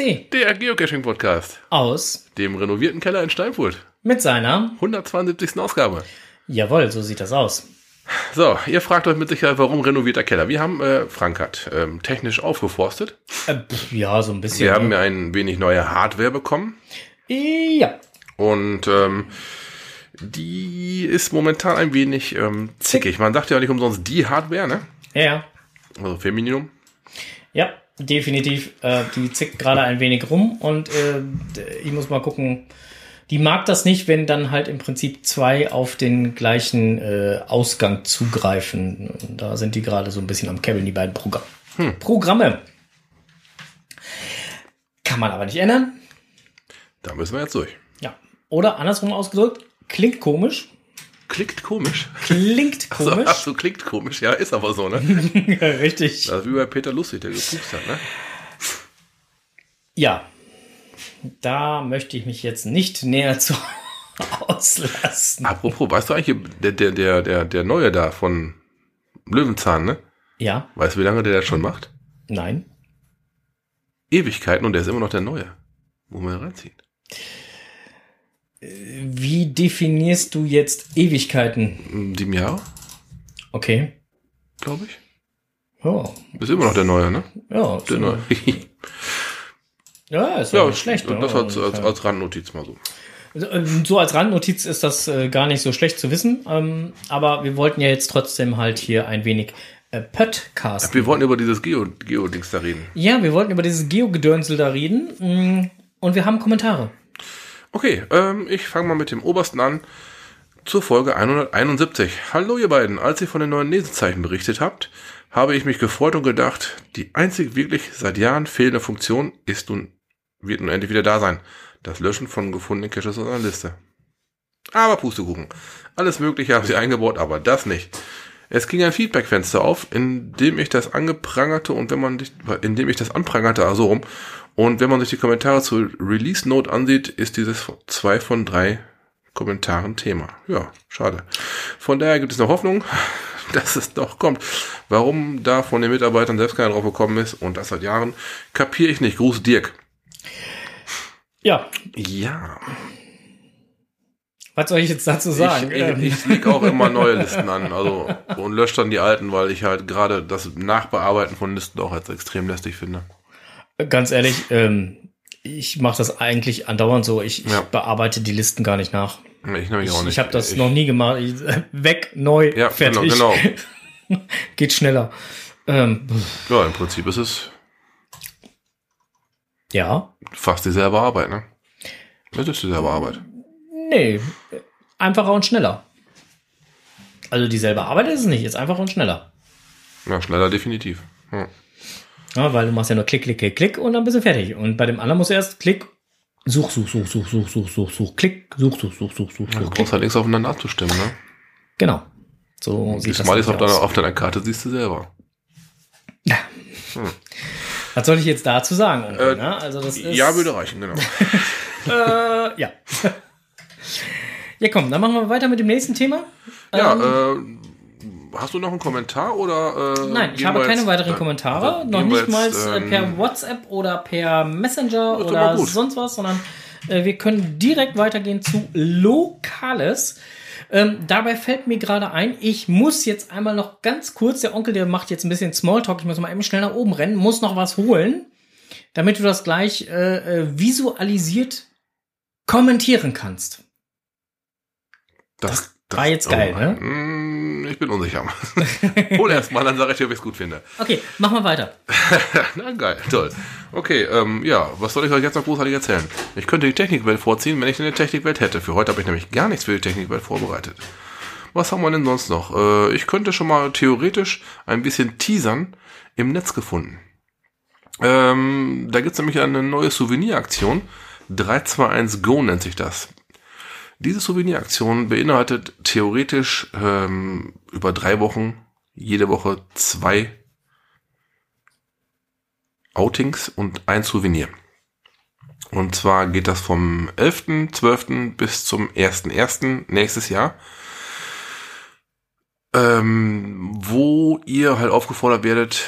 KSD. Der Geocaching-Podcast. Aus. Dem renovierten Keller in Steinfurt. Mit seiner. 172. Ausgabe. Jawohl, so sieht das aus. So, ihr fragt euch mit Sicherheit, warum renovierter Keller? Wir haben, äh, Frank hat ähm, technisch aufgeforstet. Äh, ja, so ein bisschen. Wir haben ja ein wenig neue Hardware bekommen. Ja. Und ähm, die ist momentan ein wenig ähm, zickig. Man sagt ja nicht umsonst die Hardware, ne? Ja. Also Femininum. Ja, definitiv. Äh, die zickt gerade ein wenig rum und äh, ich muss mal gucken. Die mag das nicht, wenn dann halt im Prinzip zwei auf den gleichen äh, Ausgang zugreifen. Da sind die gerade so ein bisschen am Kebbeln, die beiden Programme. Hm. Programme. Kann man aber nicht ändern. Da müssen wir jetzt durch. Ja. Oder andersrum ausgedrückt, klingt komisch. Klingt komisch. Klingt komisch. ach so, klingt komisch. Ja, ist aber so, ne? Richtig. Das ist wie bei Peter Lustig, der gepupst hat, ne? Ja. Da möchte ich mich jetzt nicht näher zu auslassen. Apropos, weißt du eigentlich, der, der, der, der, der Neue da von Löwenzahn, ne? Ja, Weißt du, wie lange der das schon macht? nein. Ewigkeiten und der ist immer noch der Neue. Muss man reinziehen. Wie definierst du jetzt Ewigkeiten? Sieben Jahre, Okay. glaube ich. Ja, Ist immer noch der Neue, ne? ja, Der Neue. ja ist ja, nicht schlecht. Das ne? als, als, als Randnotiz mal so. Ähm, So als Randnotiz ist das äh, gar nicht so schlecht zu wissen, ähm, aber wir wollten ja jetzt trotzdem halt hier ein wenig äh, Podcast. Wir wollten über dieses Geo- Geo-Dings da reden. Ja, wir wollten über dieses Geo-Gedönsel da reden mm, und wir haben Kommentare. Okay, ähm, ich fange mal mit dem obersten an. Zur Folge 171. Hallo ihr beiden, als ihr von den neuen Lesezeichen berichtet habt, habe ich mich gefreut und gedacht, die einzig wirklich seit Jahren fehlende Funktion ist nun, wird nun endlich wieder da sein. Das Löschen von gefundenen Caches aus einer Liste. Aber Pustekuchen. Alles Mögliche haben sie eingebaut, aber das nicht. Es ging ein Feedbackfenster auf, in dem ich das angeprangerte und wenn man in dem ich das anprangerte, also rum. Und wenn man sich die Kommentare zur Release Note ansieht, ist dieses zwei von drei Kommentaren Thema. Ja, schade. Von daher gibt es noch Hoffnung, dass es doch kommt. Warum da von den Mitarbeitern selbst keiner drauf gekommen ist und das seit Jahren, kapiere ich nicht. Gruß Dirk. Ja, Ja, was soll ich jetzt dazu sagen? ich, ich, Ähm, ich leg auch immer neue Listen an, also und lösche dann die alten, weil ich halt gerade das Nachbearbeiten von Listen auch als extrem lästig finde. Ganz ehrlich, ähm, ich mache das eigentlich andauernd so. Ich, ich Ja. bearbeite die Listen gar nicht nach. Ich nämlich Ich, auch nicht. ich habe das noch nie gemacht. Ich, weg, neu, Ja, fertig. genau, Geht schneller. Ähm, Ja, im Prinzip ist es ja, fast dieselbe Arbeit, ne? Das ist dieselbe Arbeit. nee, einfacher und schneller. Also dieselbe Arbeit ist es nicht, ist einfacher und schneller. Ja, schneller definitiv. Ja. Ja, weil du machst ja nur Klick, Klick, Klick, Klick und dann bist du fertig. Und bei dem anderen musst du erst Klick, such, such, such, such, such, such, such, such, Klick, such, such, such, such, such, Du such, Klick. brauchst halt nichts aufeinander abzustimmen, ne? Genau. So sieht das Smileys auf deiner, auf deiner Karte siehst du selber. Was soll ich jetzt dazu sagen? Onkel, Äh, ne? Also das ist, Ja, würde reichen, genau. Äh, ja. ja, komm, dann machen wir weiter mit dem nächsten Thema. ja, Ähm, äh, hast du noch einen Kommentar oder? Äh, Nein, ich habe keine jetzt- weiteren Kommentare. Noch nicht mal äh, ähm, per WhatsApp oder per Messenger oder sonst was, sondern äh, wir können direkt weitergehen zu Lokales. Ähm, dabei fällt mir gerade ein, ich muss jetzt einmal noch ganz kurz, der Onkel, der macht jetzt ein bisschen Smalltalk, ich muss mal eben schnell nach oben rennen, muss noch was holen, damit du das gleich äh, äh, visualisiert kommentieren kannst. Das, war jetzt geil, ne? Mm, Ich bin unsicher. Hol erst mal, dann sage ich dir, ob ich es gut finde. Okay, machen wir weiter. Na geil, toll. Okay, ähm, ja, was soll ich euch jetzt noch großartig erzählen? Ich könnte die Technikwelt vorziehen, wenn ich eine Technikwelt hätte. Für heute habe ich nämlich gar nichts für die Technikwelt vorbereitet. Was haben wir denn sonst noch? Äh, ich könnte schon mal theoretisch ein bisschen teasern im Netz gefunden. Ähm, da gibt's nämlich eine neue Souveniraktion. 321 Go nennt sich das. Diese Souveniraktion beinhaltet theoretisch ähm, über drei Wochen, jede Woche zwei Outings und ein Souvenir. Und zwar geht das vom 11.12. bis zum 1.1. nächstes Jahr. Ähm, wo ihr halt aufgefordert werdet,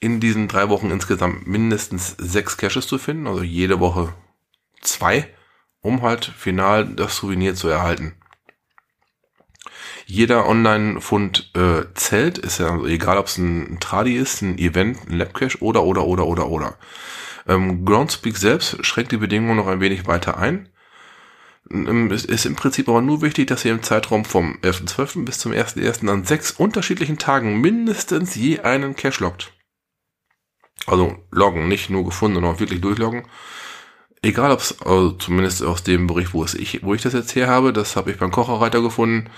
in diesen drei Wochen insgesamt mindestens sechs Caches zu finden, also jede Woche zwei, um halt final das Souvenir zu erhalten. Jeder Online-Fund äh, zählt, ist ja also egal, ob es ein Tradi ist, ein Event, ein Labcache oder, oder, oder, oder, oder. Ähm, Groundspeak selbst schränkt die Bedingungen noch ein wenig weiter ein. Ähm, es ist im Prinzip aber nur wichtig, dass ihr im Zeitraum vom 11.12. bis zum 1.1. an sechs unterschiedlichen Tagen mindestens je einen Cache loggt. Also loggen, nicht nur gefunden, sondern auch wirklich durchloggen. Egal ob es, also zumindest aus dem Bericht, wo es ich, wo ich das jetzt her habe, das habe ich beim Kocherreiter gefunden.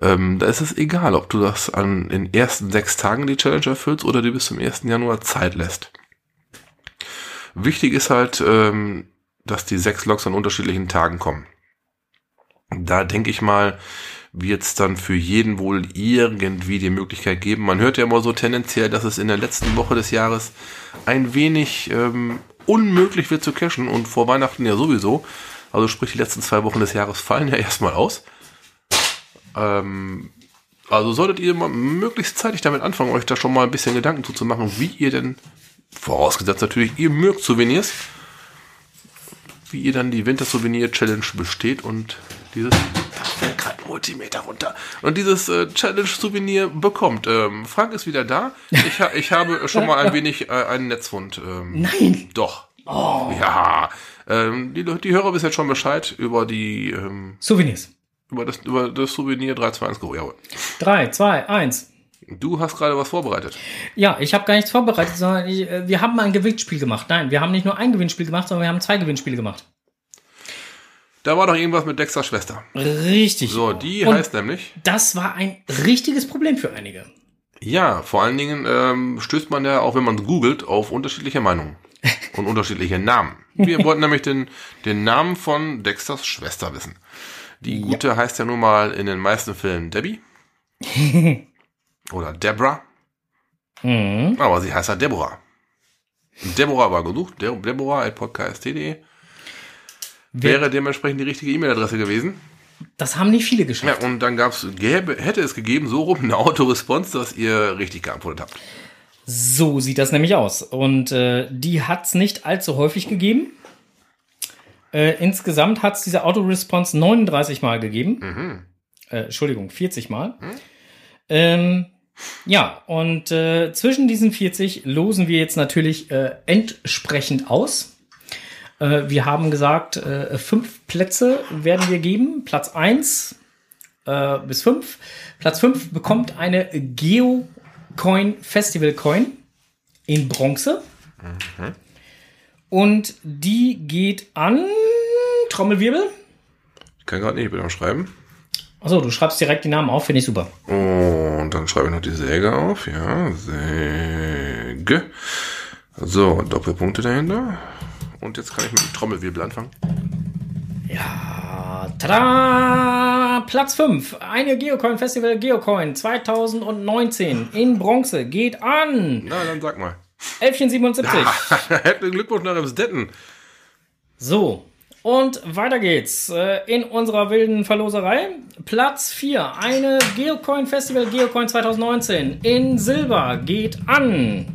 Ähm, da ist es egal, ob du das an den ersten sechs Tagen die Challenge erfüllst oder dir bis zum 1. Januar Zeit lässt. Wichtig ist halt, ähm, dass die sechs Logs an unterschiedlichen Tagen kommen. Da denke ich mal, wird es dann für jeden wohl irgendwie die Möglichkeit geben. Man hört ja immer so tendenziell, dass es in der letzten Woche des Jahres ein wenig ähm, unmöglich wird zu cashen und vor Weihnachten ja sowieso. Also sprich, die letzten zwei Wochen des Jahres fallen ja erstmal aus. Ähm, also solltet ihr mal möglichst zeitig damit anfangen, euch da schon mal ein bisschen Gedanken zu machen, wie ihr denn, vorausgesetzt natürlich, ihr mögt Souvenirs, wie ihr dann die Winter-Souvenir-Challenge besteht und dieses, da fällt gerade Multimeter runter, und dieses äh, Challenge-Souvenir bekommt. Ähm, Frank ist wieder da. Ich, ha ich habe schon mal ein wenig äh, einen Netzwund. Ähm, Nein! Doch. Oh. Ja. Ähm, die, die Hörer wissen jetzt schon Bescheid über die, ähm, Souvenirs. über das, über das Souvenir 321 Go. Jawohl. 3, 2, 1. Du hast gerade was vorbereitet. Ja, ich habe gar nichts vorbereitet, sondern ich, äh, wir haben mal ein Gewinnspiel gemacht. Nein, wir haben nicht nur ein Gewinnspiel gemacht, sondern wir haben zwei Gewinnspiele gemacht. Da war doch irgendwas mit Dexters Schwester. Richtig. So, die Und heißt nämlich. Das war ein richtiges Problem für einige. Ja, vor allen Dingen ähm, stößt man ja, auch wenn man googelt, auf unterschiedliche Meinungen und unterschiedliche Namen. Wir wollten nämlich den, den Namen von Dexters Schwester wissen. Die gute heißt ja nun mal in den meisten Filmen Debbie. Oder Deborah. Mhm. Aber sie heißt ja Deborah. Deborah war gesucht. De Deborah at podcast.de. Wäre dementsprechend die richtige E-Mail-Adresse gewesen. Das haben nicht viele Ja, geschafft. und dann gab's, gäbe, hätte es gegeben, so rum eine Autoresponse, dass ihr richtig geantwortet habt. So sieht das nämlich aus. Und äh, die hat es nicht allzu häufig gegeben. Äh, insgesamt hat es diese Autoresponse 39 Mal gegeben. Äh, Entschuldigung, 40 Mal. Ähm, ja, und äh, zwischen diesen 40 losen wir jetzt natürlich äh, entsprechend aus. Äh, wir haben gesagt, äh, fünf Plätze werden wir geben. Platz 1 äh, bis 5. Platz 5 bekommt eine Geocoin Festival Coin in Bronze. Und die geht an Trommelwirbel. Ich kann gerade nicht bitte am Schreiben. Achso, du schreibst direkt die Namen auf, finde ich super. Und dann schreibe ich noch die Säge auf. Ja, Säge. So, Doppelpunkte dahinter. Und jetzt kann ich mit dem Trommelwirbel anfangen. Ja, tada! Platz 5. Eine Geocoin Festival Geocoin 2019 in Bronze geht an Na, dann sag mal. 1177. Herzlichen Glückwunsch nach Emsdetten. So, und weiter geht's. Äh, In unserer wilden Verloserei. Platz 4. Eine Geocoin Festival Geocoin 2019 in Silber geht an.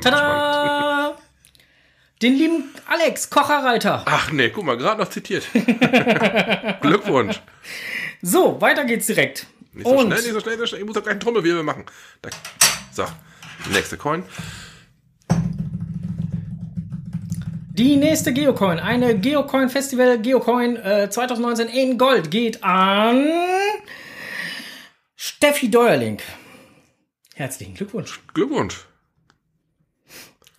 Tada! Den lieben Alex, Kocherreiter. Ach nee, guck mal, gerade noch zitiert. Glückwunsch. So, weiter geht's direkt. Nicht so Und schnell, nicht so schnell, nicht so schnell. Ich muss doch gleich einen Trommelwirbel machen. Da. So, nächste Coin. die nächste Geocoin, eine Geocoin Festival Geocoin äh, 2019 in Gold geht an Steffi Deuerling. Herzlichen Glückwunsch. Glückwunsch.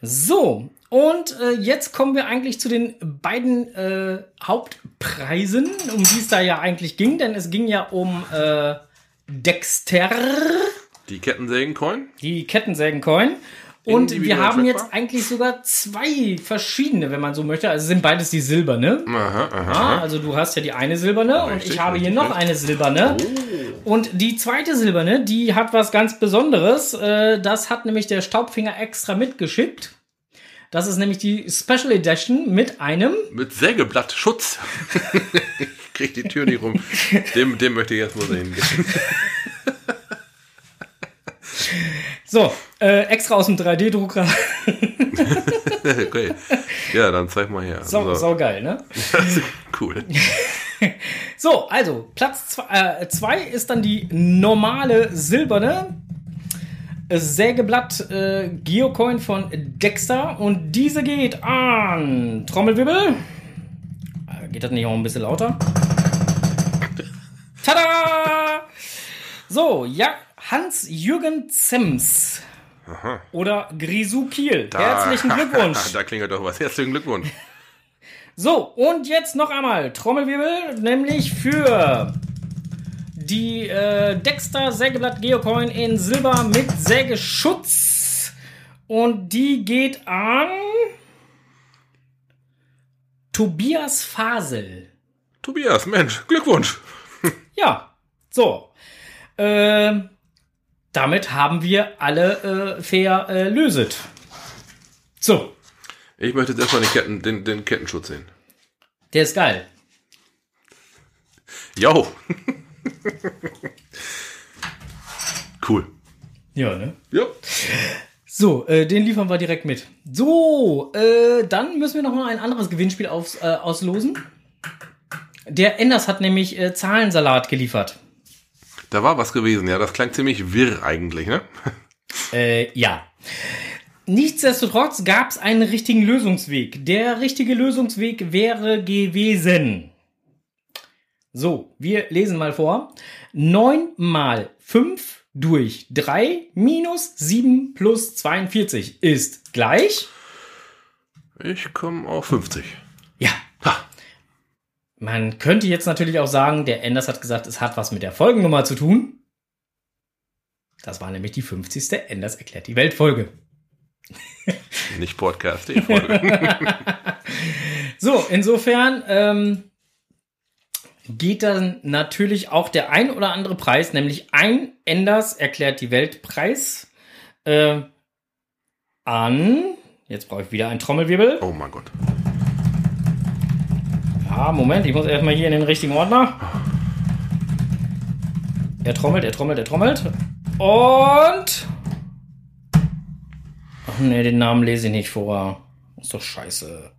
So, und äh, jetzt kommen wir eigentlich zu den beiden äh, Hauptpreisen, um die es da ja eigentlich ging, denn es ging ja um äh, Dexter, Die Kettensägen-Coin. die Kettensägen-Coin. Und wir haben jetzt trackbar. eigentlich sogar zwei verschiedene, wenn man so möchte. Also sind beides die silberne. Aha, aha. Ah, also du hast ja die eine silberne und Richtig, ich habe hier richtig, noch eine silberne. Und die zweite silberne, die hat was ganz Besonderes. Äh, Das hat nämlich der Staubfinger extra mitgeschickt. Das ist nämlich die Special Edition mit einem. Mit Sägeblattschutz. ich krieg die Tür nicht rum. Dem, dem möchte ich jetzt mal sehen. So, äh, extra aus dem 3D-Drucker. okay. Ja, dann zeig mal her. Sau, sau geil, ne? cool. So, also Platz 2 äh, zwei ist dann die normale silberne Sägeblatt äh, Geocoin von Dexter und diese geht an Trommelwirbel. Äh, Geht das nicht auch ein bisschen lauter? Tada! So, ja, Hans-Jürgen Zems. Oder Grisou Kiel. Herzlichen Glückwunsch. da klingelt doch was. Herzlichen Glückwunsch. So, und jetzt noch einmal Trommelwirbel, nämlich für die äh, Dexter Sägeblatt Geocoin in Silber mit Sägeschutz. Und die geht an Tobias Fasel. Tobias, Mensch, Glückwunsch. Ja, so. Äh, damit haben wir alle äh, fair äh, löset. So, Ich möchte jetzt erstmal den, Ketten, den, den Kettenschutz sehen. der ist geil. Jo. cool. Ja, ne? Ja. So, äh, den liefern wir direkt mit. So, äh, dann müssen wir noch mal ein anderes Gewinnspiel aus, äh, auslosen. Der Enders hat nämlich äh, Zahlensalat geliefert. Da war was gewesen, ja. Das klang ziemlich wirr eigentlich, ne? Äh, ja. Nichtsdestotrotz gab es einen richtigen Lösungsweg. Der richtige Lösungsweg wäre gewesen. So, wir lesen mal vor. 9 mal 5 durch 3 minus 7 plus 42 ist gleich. Ich komme auf 50. Ja. Ha. Man könnte jetzt natürlich auch sagen, der Enders hat gesagt, es hat was mit der Folgennummer zu tun. Das war nämlich die 50. Enders erklärt die Weltfolge. Nicht Podcast, die Folge. So, insofern ähm, geht dann natürlich auch der ein oder andere Preis, nämlich ein Enders erklärt die Weltpreis äh, an. Jetzt brauche ich wieder einen Trommelwirbel. oh mein Gott. Ja, Moment, ich muss erstmal hier in den richtigen Ordner. Er trommelt, er trommelt, er trommelt. Und. Ach nee, den Namen lese ich nicht vor. Ist doch scheiße.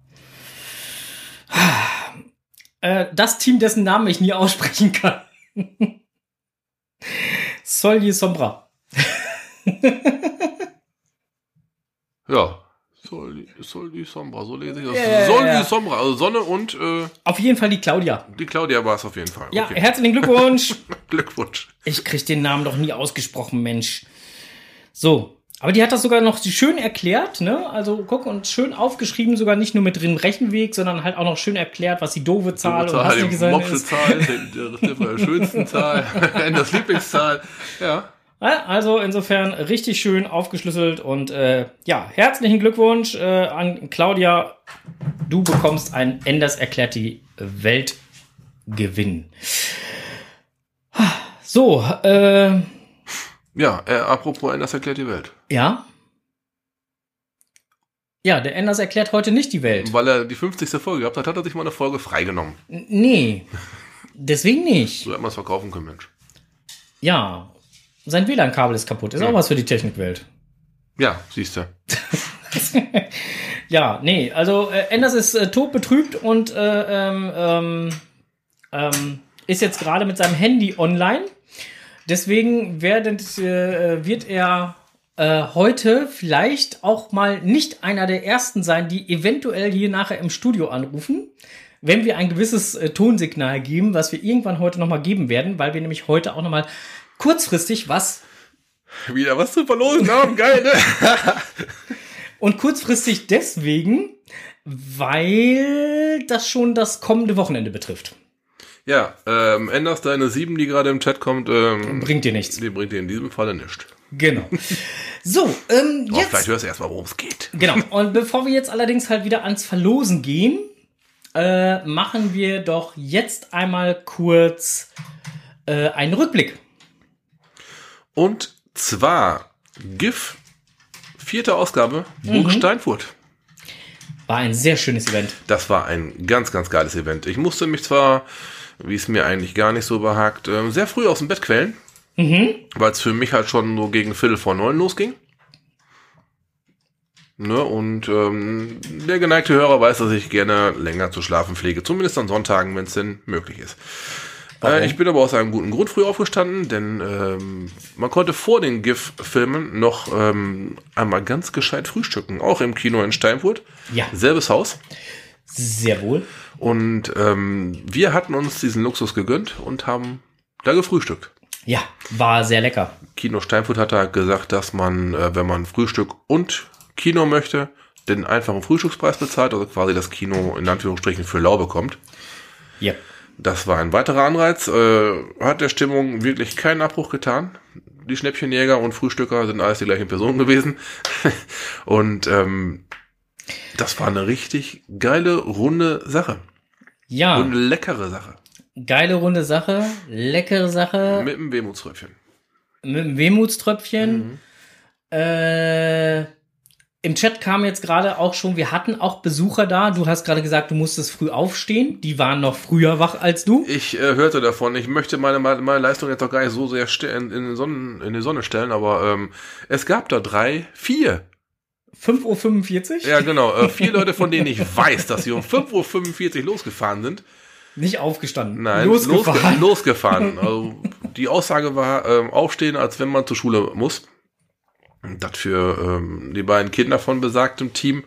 Äh, das Team, dessen Namen ich nie aussprechen kann. Solje Sombra. Ja. Soll die Sombra, so lese ich das. Soll ja. die Sombra, also Sonne und äh, Auf jeden Fall die Claudia. die Claudia war es auf jeden Fall. Ja, Okay. herzlichen Glückwunsch. Glückwunsch. Ich krieg den Namen doch nie ausgesprochen, Mensch. So. Aber die hat das sogar noch schön erklärt, ne? Also guck und schön aufgeschrieben, sogar nicht nur mit drin Rechenweg, sondern halt auch noch schön erklärt, was die doofe Zahl hast nicht die gesehen Mopsche ist. Zahl, die, schönsten Zahl, das Lieblingszahl. Ja. Also insofern richtig schön aufgeschlüsselt und äh, ja, herzlichen Glückwunsch äh, an Claudia. Du bekommst ein Enders erklärt die Weltgewinn. So, äh, Ja, äh, apropos Enders erklärt die Welt. Ja. Ja, der Enders erklärt heute nicht die Welt. Weil er die 50. Folge gehabt hat, hat er sich mal eine Folge freigenommen. N- Nee, deswegen nicht. So hätte man es verkaufen können, Mensch. Ja, sein WLAN-Kabel ist kaputt. Ist auch was für die Technikwelt. Ja, siehst du. Ja, nee, also äh, Enders ist äh, tot betrübt und äh, ähm, ähm, ähm, ist jetzt gerade mit seinem Handy online. Deswegen werdet, äh, wird er äh, heute vielleicht auch mal nicht einer der ersten sein, die eventuell hier nachher im Studio anrufen, wenn wir ein gewisses äh, Tonsignal geben, was wir irgendwann heute nochmal geben werden, weil wir nämlich heute auch nochmal kurzfristig was Wieder was zu verlosen haben, geil, ne? Und kurzfristig deswegen, weil das schon das kommende Wochenende betrifft. Ja, ähm, Enders, deine 7, die gerade im Chat kommt, ähm, Bringt dir nichts. die bringt dir in diesem Falle nichts. Genau. So, ähm, vielleicht jetzt. hörst du erstmal, worum es geht. Genau. Und bevor wir jetzt allerdings halt wieder ans Verlosen gehen, äh, machen wir doch jetzt einmal kurz äh, einen Rückblick. Und zwar GIF, vierte Ausgabe, Burg Steinfurt. War ein sehr schönes Event. Das war ein ganz, ganz geiles Event. Ich musste mich zwar, wie es mir eigentlich gar nicht so behagt, ähm, sehr früh aus dem Bett quälen, weil es für mich halt schon nur gegen Viertel vor neun losging. Ne? Und ähm, der geneigte Hörer weiß, dass ich gerne länger zu schlafen pflege. Zumindest an Sonntagen, wenn es denn möglich ist. Äh, ich bin aber aus einem guten Grund früh aufgestanden, denn ähm, man konnte vor den GIF-Filmen noch ähm, einmal ganz gescheit frühstücken. Auch im Kino in Steinfurt. Ja. Selbes Haus. Sehr wohl. Und ähm, wir hatten uns diesen Luxus gegönnt und haben da gefrühstückt. Ja, war sehr lecker. Kino Steinfurt hat da gesagt, dass man, äh, wenn man Frühstück und Kino möchte, den einfachen Frühstückspreis bezahlt, also quasi das Kino in Anführungsstrichen für lau bekommt. Ja. Das war ein weiterer Anreiz. Äh, hat der Stimmung wirklich keinen Abbruch getan. Die Schnäppchenjäger und Frühstücker sind alles die gleichen Personen gewesen. und ähm, das war eine richtig geile, runde Sache. Ja, Und eine leckere Sache. Geile runde Sache, leckere Sache Mit einem Wehmutströpfchen. mit einem Wehmutströpfchen. Äh, Im Chat kam jetzt gerade auch schon, wir hatten auch Besucher da. Du hast gerade gesagt, du musstest früh aufstehen. Die waren noch früher wach als du. Ich äh, hörte davon, ich möchte meine, meine, Leistung jetzt auch gar nicht so sehr in, in, Sonnen, in die Sonne stellen, aber ähm, es gab da drei, vier 5.45 Uhr? Ja, genau. Äh, vier Leute, von denen ich weiß, dass sie um 5.45 Uhr losgefahren sind. Nicht aufgestanden. Nein, losgefahren. losge- losgefahren. Also, die Aussage war, ähm, aufstehen, als wenn man zur Schule muss. Und das für ähm, die beiden Kinder von besagtem Team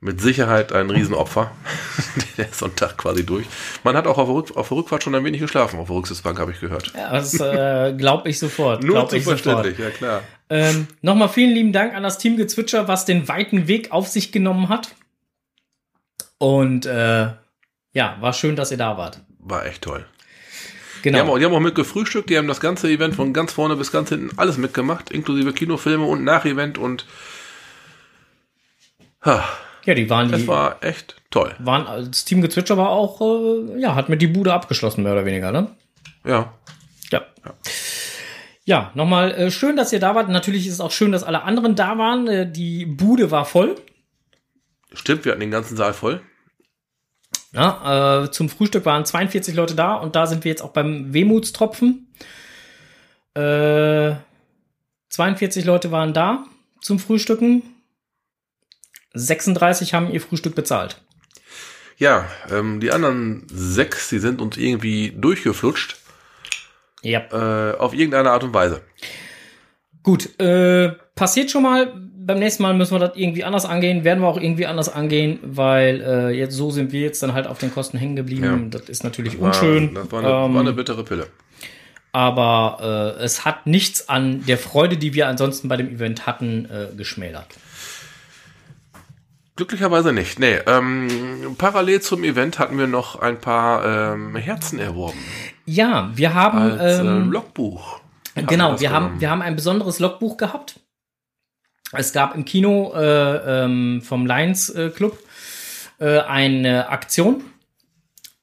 mit Sicherheit ein Riesenopfer. der Sonntag quasi durch. Man hat auch auf der, Rück auf der Rückfahrt schon ein wenig geschlafen, auf der Rücksitzbank, habe ich gehört. Ja, das äh, glaube ich sofort. Nur glaub zu ich sofort. verständlich, ja klar. Ähm, Nochmal vielen lieben Dank an das Team Gezwitscher, was den weiten Weg auf sich genommen hat. Und äh, ja, war schön, dass ihr da wart. War echt toll. Genau. Die, haben auch, die haben auch mit gefrühstückt, die haben das ganze Event von ganz vorne bis ganz hinten alles mitgemacht, inklusive Kinofilme und Nach-Event und ha, ja, die waren es die war echt toll. waren das Team Gezwitscher war auch äh, ja hat mit die Bude abgeschlossen mehr oder weniger, ne? Ja, Ja. Ja, nochmal äh, schön, dass ihr da wart. Natürlich ist es auch schön, dass alle anderen da waren. Äh, die Bude war voll. stimmt, wir hatten den ganzen Saal voll. Ja, äh, zum Frühstück waren 42 Leute da und da sind wir jetzt auch beim Wehmutstropfen. Äh, 42 Leute waren da zum Frühstücken. 36 haben ihr Frühstück bezahlt. Ja, ähm, die anderen sechs, die sind uns irgendwie durchgeflutscht, Ja. äh, auf irgendeine Art und Weise. Gut, äh, passiert schon mal. Beim nächsten Mal müssen wir das irgendwie anders angehen. Werden wir auch irgendwie anders angehen, weil äh, jetzt so sind wir jetzt dann halt auf den Kosten hängen geblieben. Das ist natürlich unschön. War, das war eine, Ähm, war eine bittere Pille. aber äh, es hat nichts an der Freude, die wir ansonsten bei dem Event hatten, äh, geschmälert. Glücklicherweise nicht. Nee, ähm, parallel zum Event hatten wir noch ein paar ähm, Herzen erworben. Ja, wir haben Als ähm, äh, Logbuch. genau, das wir haben wir haben ein besonderes Logbuch gehabt. Es gab im Kino äh, ähm, vom Lions äh, Club äh, eine Aktion.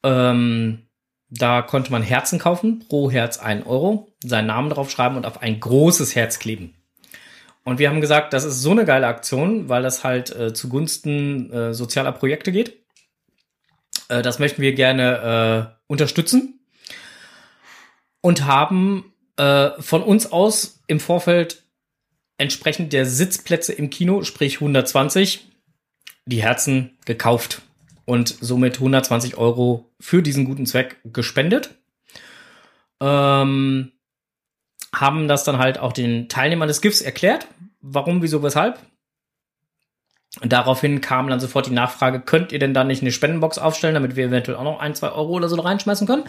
Ähm, da konnte man Herzen kaufen, pro Herz ein Euro, seinen Namen drauf schreiben und auf ein großes Herz kleben. Und wir haben gesagt, das ist so eine geile Aktion, weil das halt äh, zugunsten äh, sozialer Projekte geht. Äh, das möchten wir gerne äh, unterstützen und haben äh, von uns aus im Vorfeld entsprechend der Sitzplätze im Kino, sprich 120, die Herzen gekauft und somit 120 Euro für diesen guten Zweck gespendet. Ähm, haben das dann halt auch den Teilnehmern des GIFs erklärt, warum, wieso, weshalb. Und daraufhin kam dann sofort die Nachfrage, könnt ihr denn da nicht eine Spendenbox aufstellen, damit wir eventuell auch noch ein, zwei Euro oder so reinschmeißen können?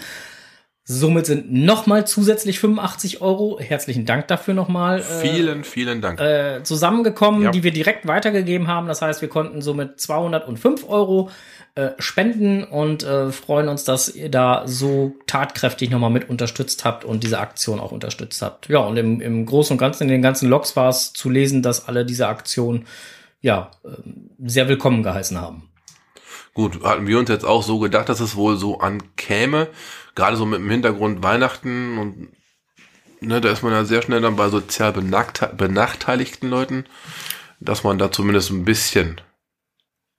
Somit sind nochmal zusätzlich 85 Euro, herzlichen Dank dafür nochmal, äh, Vielen, vielen Dank. äh, zusammengekommen, Ja. die wir direkt weitergegeben haben. Das heißt, wir konnten somit 205 Euro äh, spenden und äh, freuen uns, dass ihr da so tatkräftig nochmal mit unterstützt habt und diese Aktion auch unterstützt habt. Ja, und im, im Großen und Ganzen, in den ganzen Logs war es zu lesen, dass alle diese Aktion ja ähm, sehr willkommen geheißen haben. Gut, hatten wir uns jetzt auch so gedacht, dass es wohl so ankäme. Gerade so mit dem Hintergrund Weihnachten und ne, da ist man ja sehr schnell dann bei sozial benachteiligten Leuten, dass man da zumindest ein bisschen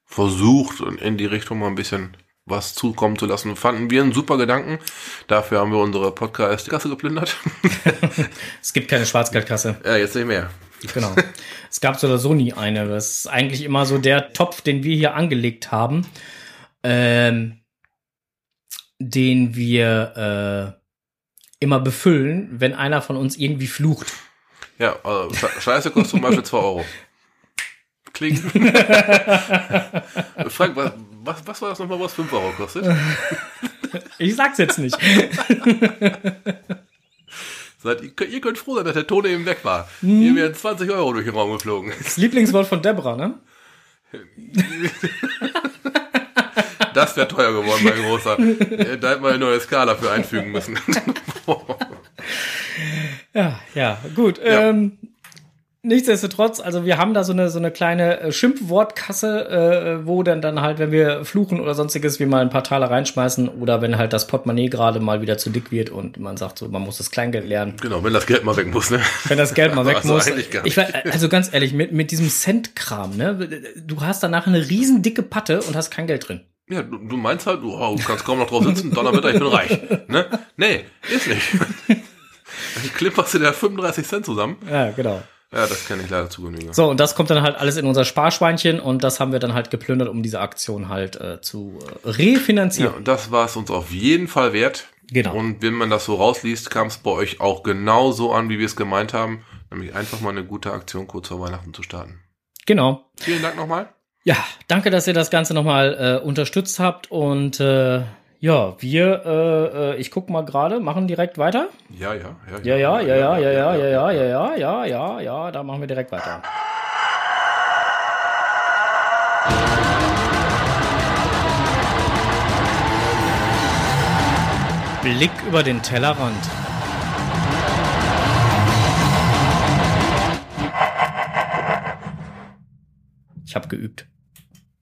versucht und in die Richtung mal ein bisschen was zukommen zu lassen. Fanden wir einen super Gedanken. Dafür haben wir unsere Podcast-Kasse geplündert. Es gibt keine Schwarzgeldkasse. ja, jetzt nicht mehr. Genau. es gab so oder so nie eine. Das ist eigentlich immer so der Topf, den wir hier angelegt haben, ähm, den wir äh, immer befüllen, wenn einer von uns irgendwie flucht. Ja, also Sche- Scheiße kostet zum Beispiel 2 Euro. Klingt. Frank, was, was, was war das nochmal, was 5 Euro kostet? Ich sag's jetzt nicht. Seid, ihr, könnt- ihr könnt froh sein, dass der Ton eben weg war. Hier wären 20 Euro durch den Raum geflogen. Das Lieblingswort von Deborah, ne? Das wäre teuer geworden, mein Großer. Äh, Da hätten wir eine neue Skala für einfügen müssen. Ja, ja, gut. Ja. Ähm, nichtsdestotrotz, also wir haben da so eine so eine kleine äh, Schimpfwortkasse, äh, wo dann dann halt, wenn wir fluchen oder sonstiges, wir mal ein paar Taler reinschmeißen oder wenn halt das Portemonnaie gerade mal wieder zu dick wird und man sagt so, man muss das Kleingeld lernen, genau, wenn das Geld mal weg muss, ne? wenn das Geld mal weg Also muss. Ich war, also ganz ehrlich, mit mit diesem Cent-Kram, ne, du hast danach eine riesen dicke Patte und hast kein Geld drin. Ja, du, du meinst halt, du, oh, kannst kaum noch drauf sitzen, Donnerwetter, ich bin reich. Ne? Nee, ist nicht. Dann klimperst du dir 35 Cent zusammen. Ja, genau. Ja, das kenne ich leider zu Genüge. So, und das kommt dann halt alles in unser Sparschweinchen und das haben wir dann halt geplündert, um diese Aktion halt äh, zu äh, Ja, refinanzieren. und das war es uns auf jeden Fall wert. Genau. Und wenn man das so rausliest, kam es bei euch auch genau so an, wie wir es gemeint haben. Nämlich einfach mal eine gute Aktion kurz vor Weihnachten zu starten. Genau. Vielen Dank nochmal. Ja, danke, dass ihr das Ganze nochmal äh, unterstützt habt und äh, ja, wir, äh, äh, ich guck mal gerade, machen direkt weiter. Ja, ja, Ja, ja, ja, ja, ja, ja, ja, ja, ja, ja, ja, ja, ja, da machen wir direkt weiter. Blick über den Tellerrand. Habe geübt.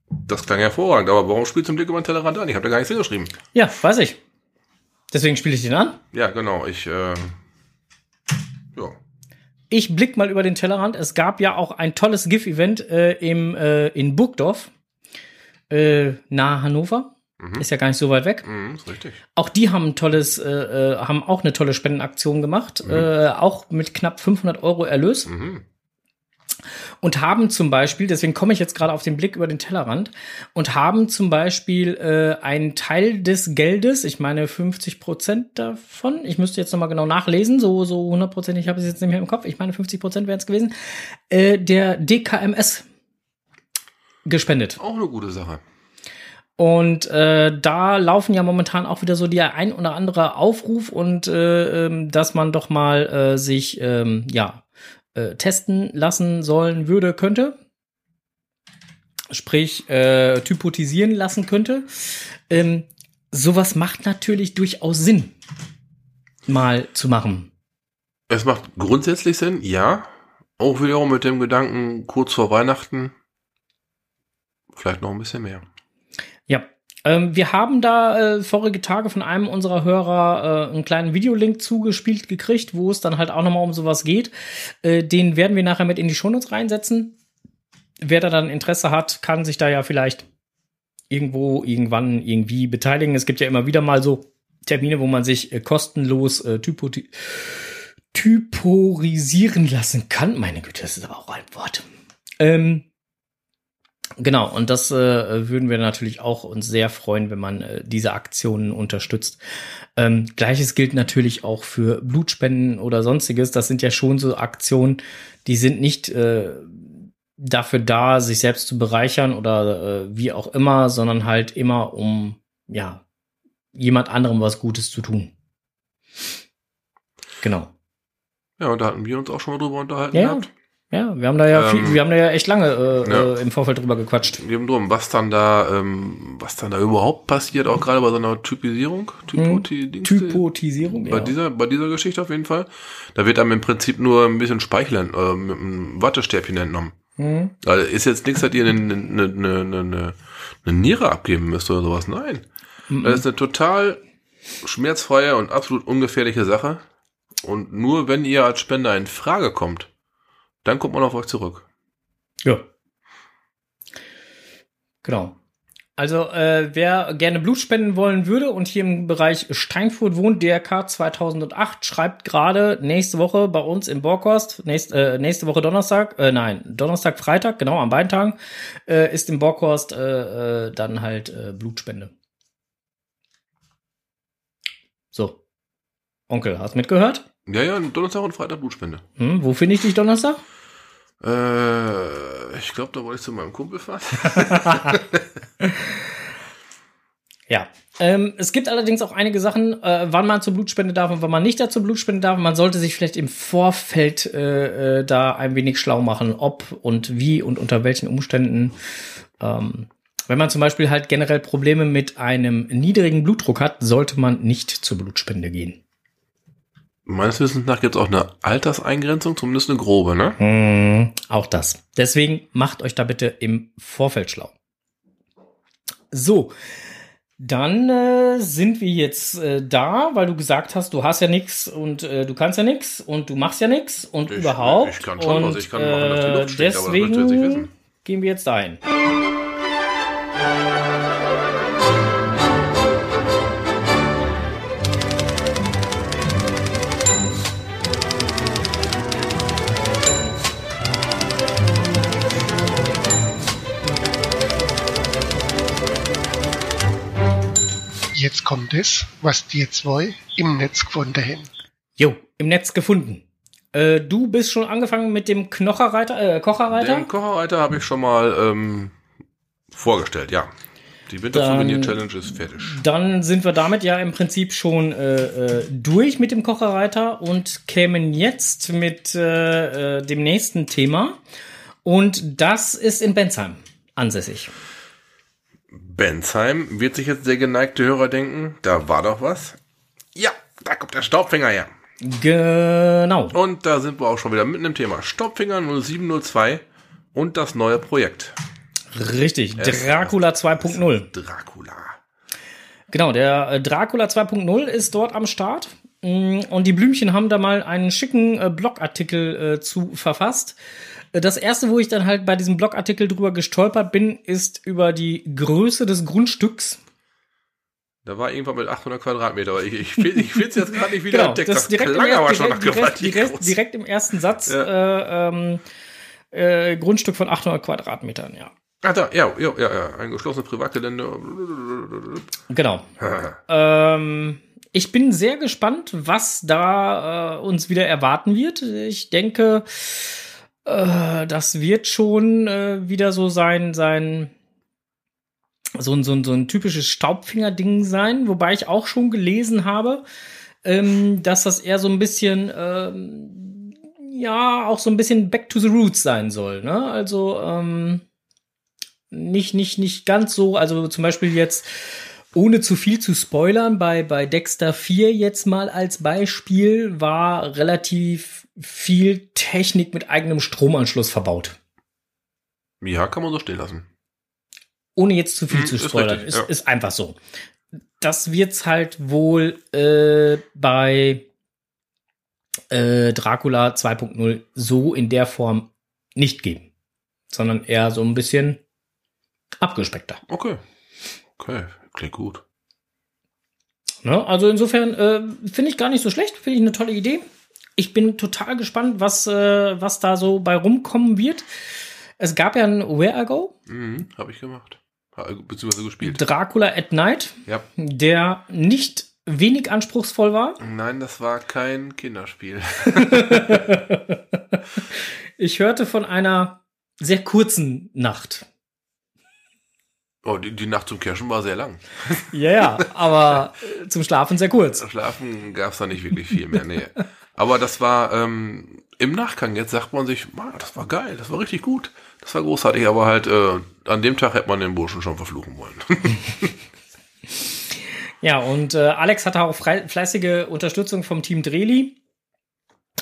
Das klang hervorragend, aber warum spielst du den Blick über den Tellerrand an? Ich habe da gar nichts hingeschrieben. Ja, weiß ich. Deswegen spiele ich den an. Ja, genau, ich, äh, ja. Ich blick mal über den Tellerrand. Es gab ja auch ein tolles GIF-Event äh, im äh, in Burgdorf, äh, nahe Hannover. Ist ja gar nicht so weit weg. Mhm, ist richtig. Auch die haben ein tolles, äh, äh, haben auch eine tolle Spendenaktion gemacht, äh, auch mit knapp 500 Euro Erlös. Mhm. Und haben zum Beispiel, deswegen komme ich jetzt gerade auf den Blick über den Tellerrand, und haben zum Beispiel äh, einen Teil des Geldes, ich meine 50 Prozent davon, ich müsste jetzt nochmal genau nachlesen, so, so 100 Prozent, ich habe es jetzt nicht mehr im Kopf, ich meine 50 Prozent wären es gewesen, äh, der DKMS gespendet. Auch eine gute Sache. Und äh, da laufen ja momentan auch wieder so die ein oder andere Aufruf und äh, ähm, dass man doch mal äh, sich ähm, ja äh, testen lassen sollen würde könnte. Sprich, äh, typotisieren lassen könnte. Ähm, sowas macht natürlich durchaus Sinn, mal zu machen. Es macht grundsätzlich Sinn, ja. Auch wiederum mit dem Gedanken, kurz vor Weihnachten, vielleicht noch ein bisschen mehr. Ähm, wir haben da äh, vorige Tage von einem unserer Hörer äh, einen kleinen Videolink zugespielt gekriegt, wo es dann halt auch nochmal um sowas geht. Äh, den werden wir nachher mit in die Shownotes reinsetzen. Wer da dann Interesse hat, kann sich da ja vielleicht irgendwo, irgendwann, irgendwie beteiligen. Es gibt ja immer wieder mal so Termine, wo man sich äh, kostenlos äh, typoti typorisieren lassen kann. Meine Güte, das ist aber auch ein Wort. Ähm, Genau, und das äh, würden wir natürlich auch uns sehr freuen, wenn man äh, diese Aktionen unterstützt. Ähm, Gleiches gilt natürlich auch für Blutspenden oder sonstiges. Das sind ja schon so Aktionen, die sind nicht äh, dafür da, sich selbst zu bereichern oder äh, wie auch immer, sondern halt immer um ja jemand anderem was Gutes zu tun. Genau. Ja, und da hatten wir uns auch schon mal drüber unterhalten Ja, gehabt. Ja, wir haben da ja Ähm, viel, wir haben da ja echt lange äh, ja. äh, im Vorfeld drüber gequatscht. Eben drum, was dann da, ähm, was dann da überhaupt passiert, auch gerade bei so einer Typisierung, Typoti Dings- Typotisierung, bei ja. dieser, bei dieser Geschichte auf jeden Fall. Da wird einem im Prinzip nur ein bisschen Speichel äh, mit einem Wattestäbchen entnommen. Mhm. Also ist jetzt nichts, dass ihr eine, eine, eine, eine, eine Niere abgeben müsst oder sowas. Nein. Das ist eine total schmerzfreie und absolut ungefährliche Sache. Und nur wenn ihr als Spender in Frage kommt, dann kommt man auf euch zurück. Ja. Genau. Also äh, wer gerne Blut spenden wollen würde und hier im Bereich Steinfurt wohnt, DRK 2008, schreibt gerade nächste Woche bei uns im Borkhorst, nächst, äh, nächste Woche Donnerstag, äh, nein, Donnerstag, Freitag, genau, an beiden Tagen, äh, ist im Borkhorst äh, äh, dann halt äh, Blutspende. So. Onkel, hast mitgehört? Ja, ja, Donnerstag und Freitag Blutspende. Hm, wo finde ich dich Donnerstag? Äh, ich glaube, da wollte ich zu meinem Kumpel fahren. ja. Ähm, es gibt allerdings auch einige Sachen, äh, wann man zur Blutspende darf und wann man nicht dazu Blutspende darf. Man sollte sich vielleicht im Vorfeld äh, äh, da ein wenig schlau machen, ob und wie und unter welchen Umständen. Ähm, wenn man zum Beispiel halt generell Probleme mit einem niedrigen Blutdruck hat, sollte man nicht zur Blutspende gehen. Meines Wissens nach gibt es auch eine Alterseingrenzung, zumindest eine grobe, ne? Mm, auch das. Deswegen macht euch da bitte im Vorfeld schlau. So, dann äh, sind wir jetzt äh, da, weil du gesagt hast, du hast ja nichts und äh, du kannst ja nichts und du machst ja nichts und Ich- überhaupt. ich kann schon und, was, ich kann machen, dass die Luft äh, steht, aber das du jetzt nicht Deswegen wissen. gehen wir jetzt dahin. Jetzt kommt es, was die zwei im Netz gefunden haben. Jo, im Netz gefunden. Äh, du bist schon angefangen mit dem Knocherreiter, äh, Kocherreiter. Den Kocherreiter habe ich schon mal ähm, vorgestellt, ja. Die Winter-Souvenir-Challenge ist fertig. Dann sind wir damit ja im Prinzip schon äh, äh, durch mit dem Kocherreiter und kämen jetzt mit äh, äh, dem nächsten Thema. Und das ist in Bensheim ansässig. Bensheim wird sich jetzt der geneigte Hörer denken, da war doch was. Ja, da kommt der Staubfinger her. Genau. Und da sind wir auch schon wieder mitten im Thema. Staubfinger 0702 und das neue Projekt. Richtig. Dracula 2.0. Dracula. Genau, der äh, Dracula 2.0 ist dort am Start. Mm, Und die Blümchen haben da mal einen schicken äh, Blogartikel äh, zu verfasst. Das erste, wo ich dann halt bei diesem Blogartikel drüber gestolpert bin, ist über die Größe des Grundstücks. Da war irgendwann mit 800 Quadratmeter, aber ich, ich, ich finde es jetzt gerade nicht wieder Genau, entdeckt. das direkt, im, klang aber er- schon nach direkt, direkt, direkt, direkt im ersten Satz Ja. äh, ähm, äh, Grundstück von 800 Quadratmetern, ja. Ah, da, ja, ja, ja, ja, ein geschlossenes Privatgelände. Genau. Ähm, ich bin sehr gespannt, was da äh, uns wieder erwarten wird. Ich denke, äh, das wird schon äh, wieder so sein, sein so ein, so ein, so ein typisches Staubfinger-Ding sein, wobei ich auch schon gelesen habe, ähm, dass das eher so ein bisschen, ähm, ja, auch so ein bisschen back to the roots sein soll. Ne? Also ähm, nicht, nicht, nicht ganz so, also zum Beispiel jetzt, ohne zu viel zu spoilern, bei, bei Dexter 4 jetzt mal als Beispiel war relativ viel Technik mit eigenem Stromanschluss verbaut. Ja, kann man so stehen lassen. Ohne jetzt zu viel Hm, zu ist spoilern. richtig, ist, ja. ist einfach so. Das wird's halt wohl äh, bei äh, Dracula 2.0 so in der Form nicht geben, sondern eher so ein bisschen abgespeckter. Okay. Okay, klingt gut. Ne? Also insofern äh, finde ich gar nicht so schlecht, finde ich eine tolle Idee. Ich bin total gespannt, was, äh, was da so bei rumkommen wird. Es gab ja ein Where I Go, Mhm, habe ich gemacht. Ha- Beziehungsweise gespielt. Dracula at Night, Ja. der nicht wenig anspruchsvoll war. Nein, das war kein Kinderspiel. Ich hörte von einer sehr kurzen Nacht. Oh, die, die Nacht zum Kirschen war sehr lang. Ja, ja, aber äh, zum Schlafen sehr kurz. Schlafen gab's da nicht wirklich viel mehr. Nee. Aber das war ähm, im Nachgang, jetzt sagt man sich, "Ma, das war geil, das war richtig gut. Das war großartig, aber halt äh, an dem Tag hätte man den Burschen schon verfluchen wollen. Ja, und äh, Alex hatte auch fleißige Unterstützung vom Team Dreli.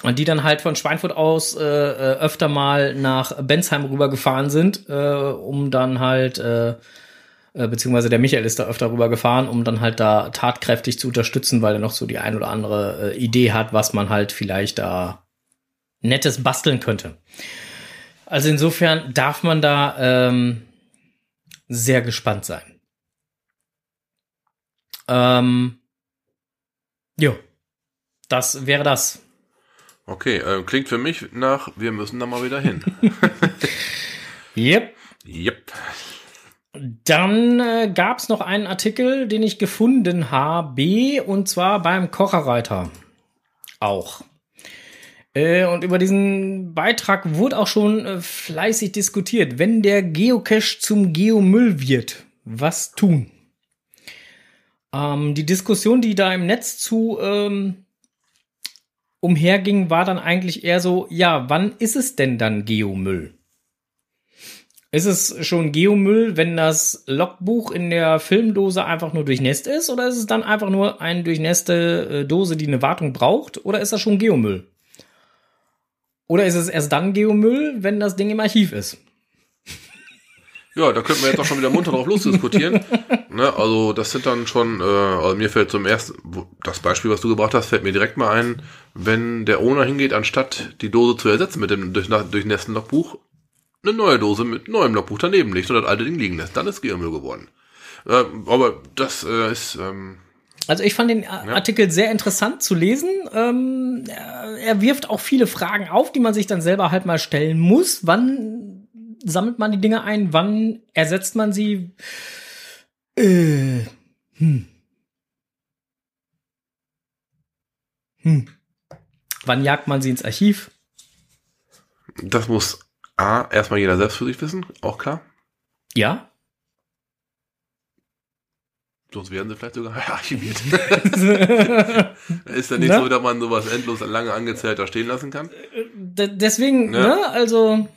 Und die dann halt von Schweinfurt aus äh, äh, öfter mal nach Bensheim rübergefahren sind, äh, um dann halt, äh, äh, beziehungsweise der Michael ist da öfter rübergefahren, um dann halt da tatkräftig zu unterstützen, weil er noch so die ein oder andere äh, Idee hat, was man halt vielleicht da Nettes basteln könnte. Also insofern darf man da ähm, sehr gespannt sein. Ähm, jo, das wäre das. Okay, äh, klingt für mich nach, wir müssen da mal wieder hin. Yep. yep. Dann äh, gab es noch einen Artikel, den ich gefunden habe, und zwar beim Kocherreiter. Auch. Äh, und über diesen Beitrag wurde auch schon äh, fleißig diskutiert. Wenn der Geocache zum Geomüll wird, was tun? Ähm, die Diskussion, die da im Netz zu ähm, umherging, war dann eigentlich eher so, ja, wann ist es denn dann Geomüll? Ist es schon Geomüll, wenn das Logbuch in der Filmdose einfach nur durchnässt ist? Oder ist es dann einfach nur eine durchnässte äh, Dose, die eine Wartung braucht? Oder ist das schon Geomüll? Oder ist es erst dann Geomüll, wenn das Ding im Archiv ist? Ja, da könnten wir jetzt auch schon wieder munter drauf losdiskutieren. ne, also das sind dann schon, äh, also mir fällt zum ersten, das Beispiel, was du gebracht hast, fällt mir direkt mal ein, wenn der Owner hingeht, anstatt die Dose zu ersetzen mit dem durchnässten Logbuch, eine neue Dose mit neuem Logbuch daneben legt und das alte Ding liegen lässt. Dann ist Geomüll geworden. Äh, aber das äh, ist... Ähm, also ich fand den ja. Artikel sehr interessant zu lesen. Ähm, er wirft auch viele Fragen auf, die man sich dann selber halt mal stellen muss. Wann sammelt man die Dinge ein? Wann ersetzt man sie? Äh, hm. Hm. Wann jagt man sie ins Archiv? Das muss A, erstmal jeder selbst für sich wissen, auch klar. Ja. Sonst werden sie vielleicht sogar archiviert. ist ja nicht Na? so, dass man sowas endlos lange angezählt da stehen lassen kann. D deswegen, Ja. ne, also,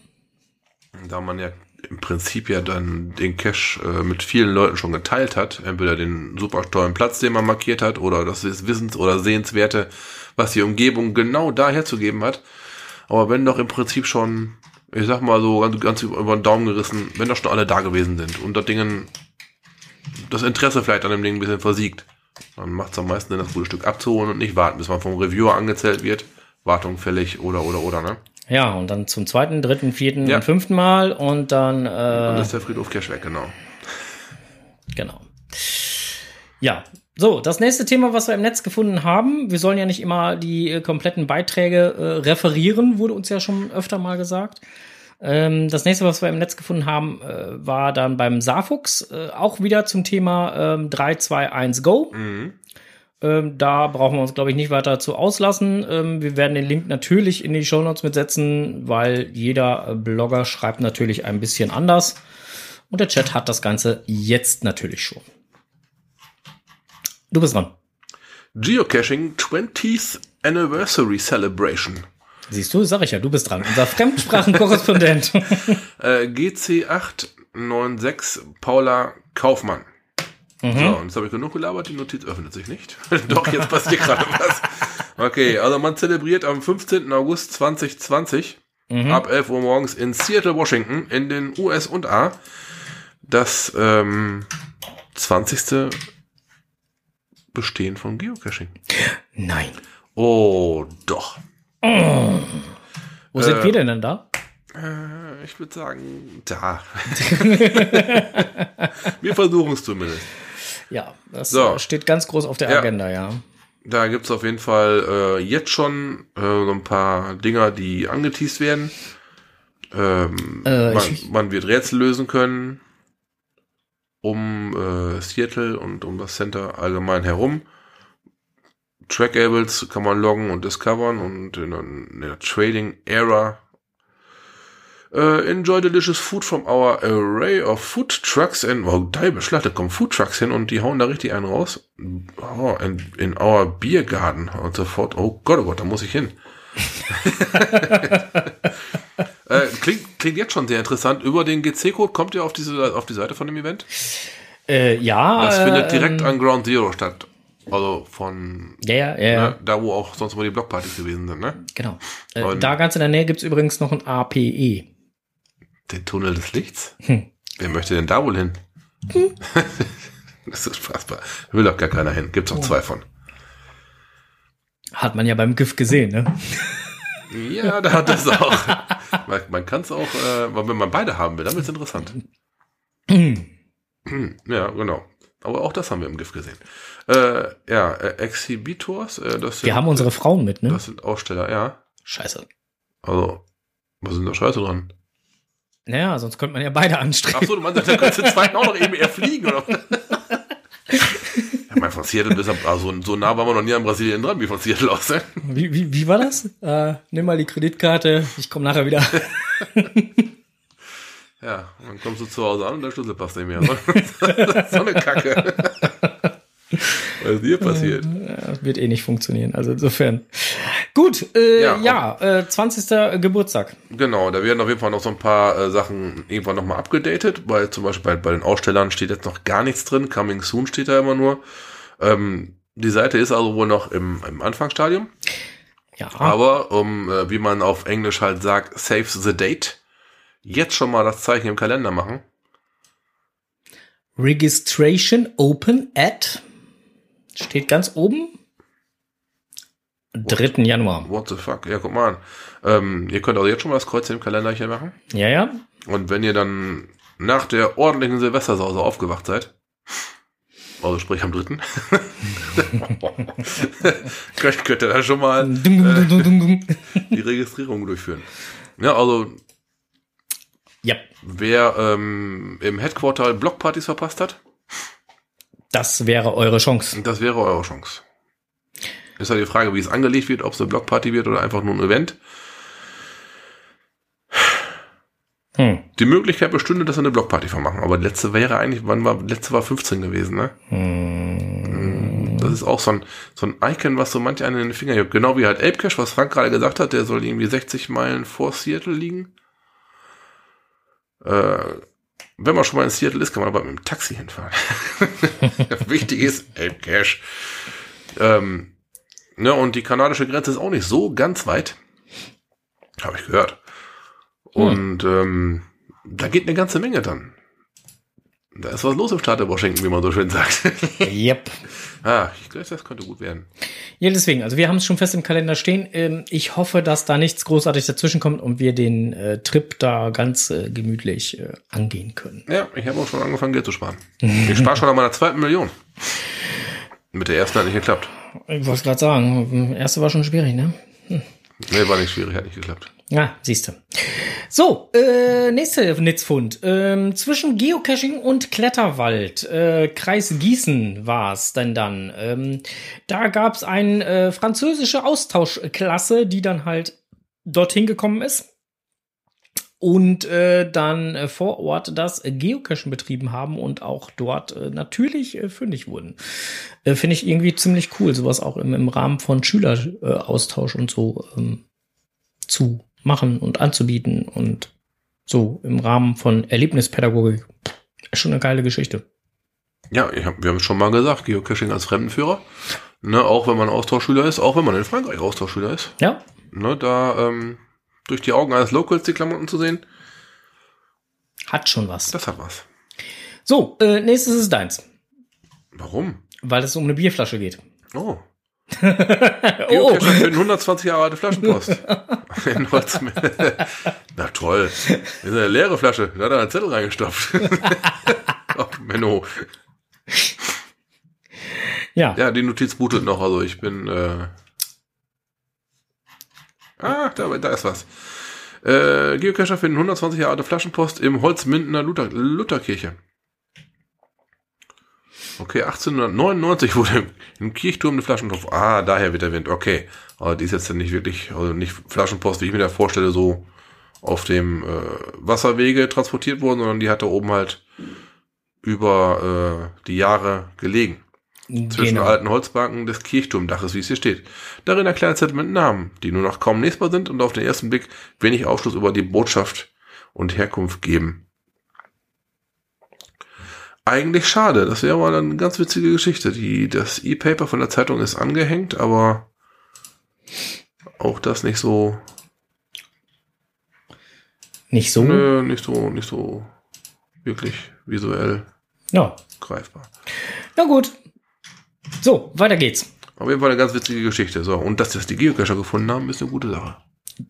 Da man ja im Prinzip ja dann den Cache äh, mit vielen Leuten schon geteilt hat, entweder den super tollen Platz, den man markiert hat, oder das ist Wissens- oder Sehenswerte, was die Umgebung genau da herzugeben hat. Aber wenn doch im Prinzip schon, ich sag mal so ganz, ganz über den Daumen gerissen, wenn doch schon alle da gewesen sind und das Ding, das Interesse vielleicht an dem Ding ein bisschen versiegt, dann macht es am meisten Sinn, das gute Stück abzuholen und nicht warten, bis man vom Reviewer angezählt wird. Wartung fällig oder oder oder, ne? ja, und dann zum zweiten, dritten, vierten Ja. und fünften Mal und dann, Dann äh, ist der Friedhof Cache weg, genau. genau. Ja, so, das nächste Thema, was wir im Netz gefunden haben, wir sollen ja nicht immer die äh, kompletten Beiträge äh, referieren, wurde uns ja schon öfter mal gesagt. Ähm, das nächste, was wir im Netz gefunden haben, äh, war dann beim Saarfuchs, äh, auch wieder zum Thema ähm, 3, 2, 1, Go. Mhm. Ähm, da brauchen wir uns, glaube ich, nicht weiter zu auslassen. Ähm, wir werden den Link natürlich in die Shownotes mitsetzen, weil jeder äh, Blogger schreibt natürlich ein bisschen anders. Und der Chat hat das Ganze jetzt natürlich schon. Du bist dran. Geocaching 20th Anniversary Celebration. Siehst du, sag ich ja, du bist dran. Unser Fremdsprachenkorrespondent. Äh, GC896 Paula Kaufmann. So, und jetzt habe ich genug gelabert, die Notiz öffnet sich nicht. Doch, jetzt passiert gerade was. Okay, also man zelebriert am 15. August 2020 ab 11 Uhr morgens in Seattle, Washington, in den US und A, das ähm, 20. Bestehen von Geocaching. Nein. Oh, doch. Wo sind wir denn dann da? Äh, ich würde sagen, da. Wir versuchen es zumindest. Ja, das So. äh, steht ganz groß auf der Ja. Agenda, ja. Da gibt's auf jeden Fall äh, jetzt schon äh, so ein paar Dinger, die angeteased werden. Ähm, Äh, man, ich- man wird Rätsel lösen können um äh, Seattle und um das Center allgemein herum. Trackables kann man loggen und discovern und in, der- in der Trading Era äh, enjoy delicious food from our array of food trucks and oh, da kommen Food Trucks hin und die hauen da richtig einen raus. Oh, in, in our beer garden und sofort. Oh Gott, oh Gott, da muss ich hin. äh, klingt, klingt jetzt schon sehr interessant. Über den GC-Code kommt ihr auf diese auf die Seite von dem Event. Äh, ja. Das äh, findet direkt ähm, an Ground Zero statt. Also von Ja, ja, ja, ne, da, wo auch sonst mal die Blockpartys gewesen sind, ne? genau. Äh, da ganz in der Nähe gibt's übrigens noch ein APE. Den Tunnel des Lichts? Hm. Wer möchte denn da wohl hin? das ist unfassbar. Will doch gar keiner hin. Gibt's auch zwei von. Hat man ja beim GIF gesehen, ne? Ja, da hat es auch. man man kann es auch, äh, wenn man beide haben will, dann wird's interessant. Hm. ja, genau. Aber auch das haben wir im GIF gesehen. Äh, ja, äh, Exhibitors, äh, das sind, Wir haben unsere Frauen mit, ne? das sind Aussteller, ja. Scheiße. Also, was sind da Scheiße dran? Naja, sonst könnte man ja beide anstreben. so, du meinst, da kannst du zweiten auch noch eben eher fliegen, oder? ja, mein, von Seattle bis am, also so nah waren wir noch nie an Brasilien dran, wie von Seattle aus, ne? Wie, wie, wie war das? Äh, nimm mal die Kreditkarte, ich komme nachher wieder. Ja, dann kommst du zu Hause an und der Schlüssel passt nicht mehr. So eine Kacke. Was ist hier passiert? Das wird eh nicht funktionieren. Also insofern. Gut, äh, Ja, ja, äh, 20. Geburtstag. Genau, da werden auf jeden Fall noch so ein paar äh, Sachen irgendwann nochmal abgedatet, weil zum Beispiel bei, bei den Ausstellern steht jetzt noch gar nichts drin, Coming Soon steht da immer nur. Ähm, die Seite ist also wohl noch im, im Anfangsstadium, Ja, aber um, äh, wie man auf Englisch halt sagt, save the date, jetzt schon mal das Zeichen im Kalender machen. Registration open at steht ganz oben. 3. Januar. What the fuck? Ja, guck mal an. Ähm, ihr könnt also jetzt schon mal das Kreuz im Kalender hier machen. Ja, ja. Und wenn ihr dann nach der ordentlichen Silvestersause aufgewacht seid, also sprich am dritten, könnt, könnt ihr da schon mal dum. die Registrierung durchführen. Ja, also Ja, wer ähm, im Headquarter Blockpartys verpasst hat, das wäre eure Chance. das wäre eure Chance. Ist halt die Frage, wie es angelegt wird, ob es eine Blockparty wird oder einfach nur ein Event. Hm. Die Möglichkeit bestünde, dass wir eine Blockparty von machen. Aber letzte wäre eigentlich, wann war, letzte war 15 gewesen, ne? Hm. Das ist auch so ein, so ein Icon, was so manch einen in den Finger juckt. Genau wie halt Apecash, was Frank gerade gesagt hat, der soll irgendwie 60 Meilen vor Seattle liegen. Äh, wenn man schon mal in Seattle ist, kann man aber mit dem Taxi hinfahren. Wichtig ist Apecash. Ähm, ne, und die kanadische Grenze ist auch nicht so ganz weit. Habe ich gehört. Und ähm, da geht eine ganze Menge dann. Da ist was los im Staat der Washington, wie man so schön sagt. Yep. ah, ich glaube, das könnte gut werden. Ja, deswegen, also wir haben es schon fest im Kalender stehen. Ähm, ich hoffe, dass da nichts großartig dazwischen kommt und wir den äh, Trip da ganz äh, gemütlich äh, angehen können. Ja, ich habe auch schon angefangen, Geld zu sparen. Ich spare schon an meiner zweiten Million. Mit der ersten hat nicht geklappt. Ich wollte gerade sagen, erste war schon schwierig, ne? Nee, war nicht schwierig, hat nicht geklappt. Ja, siehste. So, äh, nächste Netzfund. Ähm, zwischen Geocaching und Kletterwald, äh, Kreis Gießen war's denn dann. Ähm, da gab's eine äh, französische Austauschklasse, die dann halt dorthin gekommen ist und äh, dann äh, vor Ort das Geocachen betrieben haben und auch dort äh, natürlich äh, fündig wurden. Äh, Finde ich irgendwie ziemlich cool, sowas auch im, im Rahmen von Schüleraustausch und so ähm, zu machen und anzubieten und so im Rahmen von Erlebnispädagogik. Ist schon eine geile Geschichte. Ja, hab, wir haben es schon mal gesagt, Geocaching als Fremdenführer. Ne, auch wenn man Austauschschüler ist, auch wenn man in Frankreich Austauschschüler ist. Ja, Ne, da ähm, durch die Augen eines Locals die Klamotten zu sehen, hat schon was. das hat was. So, äh, nächstes ist deins, Warum? weil es um eine Bierflasche geht. Oh. Oh, Geocacher für eine 1120 Jahre alte Flaschenpost. Na toll. Das ist eine leere Flasche. Da hat er einen Zettel reingestopft. oh, Menno. ja. Ja, die Notiz bootet noch. Also ich bin. Äh ah, da, da ist was. Äh, Geocacher finden 120 Jahre alte Flaschenpost im Holzmindener Luther, Lutherkirche. Okay, 1899 wurde im Kirchturm eine Flaschenpost. Ah, daher wird der Wind. Okay, aber die ist jetzt nicht wirklich, also nicht Flaschenpost, wie ich mir da vorstelle, so auf dem äh, Wasserwege transportiert worden, sondern die hat da oben halt über äh, die Jahre gelegen zwischen Genau. alten Holzbanken des Kirchturmdaches, wie es hier steht. Darin erklärt Zettel mit Namen, die nur noch kaum lesbar sind und auf den ersten Blick wenig Aufschluss über die Botschaft und Herkunft geben. Eigentlich schade, das wäre mal eine ganz witzige Geschichte. Die, das E-Paper von der Zeitung ist angehängt, aber auch das nicht so, Nicht so. nö, nicht so, nicht so wirklich visuell Ja. greifbar. Na gut. So, weiter geht's. Auf jeden Fall eine ganz witzige Geschichte. So, und dass das die Geocacher gefunden haben, ist eine gute Sache.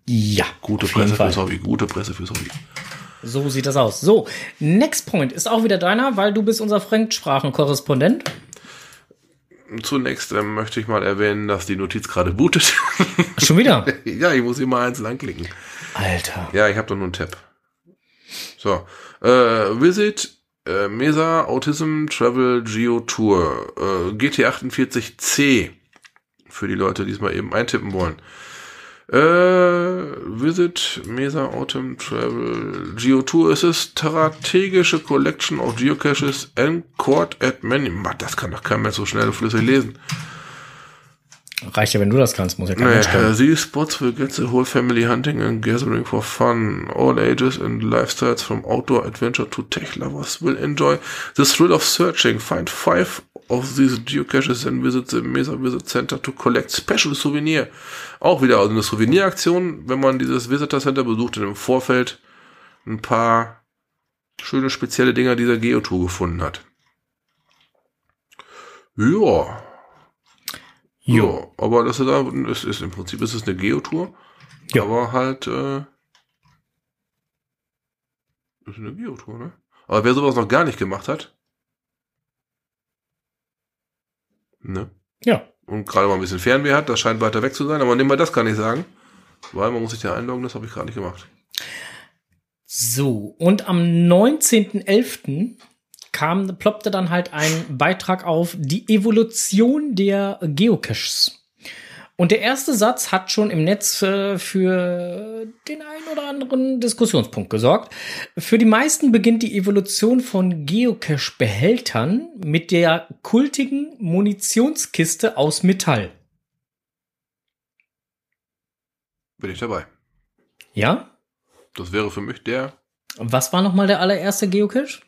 Ja. Gute Presse fürs Hobby, gute Presse fürs Hobby. So sieht das aus. So, Next Point ist auch wieder deiner, weil du bist unser Fremdsprachenkorrespondent. Zunächst ähm, möchte ich mal erwähnen, dass die Notiz gerade bootet. Schon wieder? ja, ich muss hier mal eins anklicken. Alter. Ja, ich habe doch nur einen Tab. So, äh, Visit äh, Mesa Autism Travel Geo Tour äh, GT48C für die Leute, die es mal eben eintippen wollen. Äh, Visit Mesa Autumn Travel Geo Tour ist es strategische Collection of Geocaches Court at many. Mann, Das kann doch kein Mensch so schnell und flüssig lesen. Reicht ja, wenn du das kannst, muss ja kein können. these spots will get the whole family hunting and gathering for fun. All ages and lifestyles from outdoor adventure to tech lovers will enjoy the thrill of searching. Find five of these geocaches and visit the Mesa Visit Center to collect special souvenir. Auch wieder also eine Souveniraktion, wenn man dieses Visitor Center besucht und im Vorfeld ein paar schöne spezielle Dinger dieser Geotour gefunden hat. Ja, ja, aber das ist, ist im Prinzip ist es eine Geotour, Ja. aber halt äh, ist eine Geotour, ne? Aber wer sowas noch gar nicht gemacht hat, ne? Ja. Und gerade mal ein bisschen Fernweh hat, das scheint weiter weg zu sein, aber nehmen wir das kann ich sagen, weil man muss sich ja einloggen, das habe ich gerade nicht gemacht. So, und am 19.11. kam, ploppte dann halt ein Beitrag auf die Evolution der Geocaches. Und der erste Satz hat schon im Netz äh, für den einen oder anderen Diskussionspunkt gesorgt. Für die meisten beginnt die Evolution von Geocache-Behältern mit der kultigen Munitionskiste aus Metall. Bin ich dabei. Ja? Das wäre für mich der. Was war nochmal der allererste Geocache?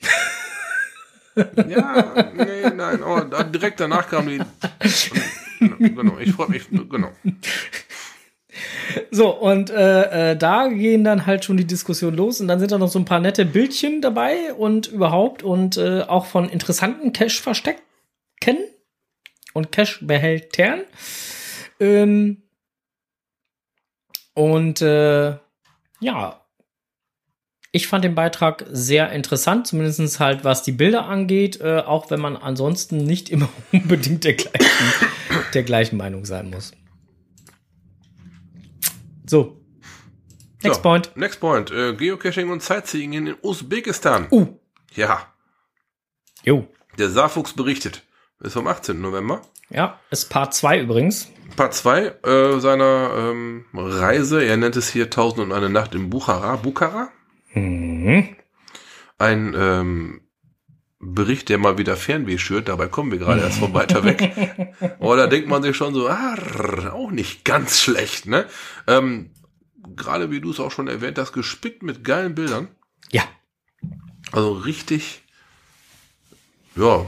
Ja, nee, nein, da- direkt danach kam die. Genau, ich freue mich, genau. So, und äh, äh, da gehen dann halt schon die Diskussionen los und dann sind da noch so ein paar nette Bildchen dabei und überhaupt und äh, auch von interessanten Cache-Verstecken und Cache-Behältern. Ähm, und äh, ja, ich fand den Beitrag sehr interessant, zumindest halt was die Bilder angeht, äh, auch wenn man ansonsten nicht immer unbedingt der gleichen, der gleichen Meinung sein muss. So. Next so, point. Next point. Äh, Geocaching und Sightseeing in Usbekistan. Uh. Ja, Jo. der Saarfuchs berichtet. Ist vom 18. November. Ja, ist Part 2 übrigens. Part 2 äh, seiner ähm, Reise. Er nennt es hier 1001 Nacht in Bukhara. Bukhara? Mhm. Ein ähm, Bericht, der mal wieder Fernweh schürt. Dabei kommen wir gerade erst von weiter weg. Aber da denkt man sich schon so, ah, auch nicht ganz schlecht, ne? Ähm, gerade wie du es auch schon erwähnt hast, gespickt mit geilen Bildern. Ja. Also richtig, ja,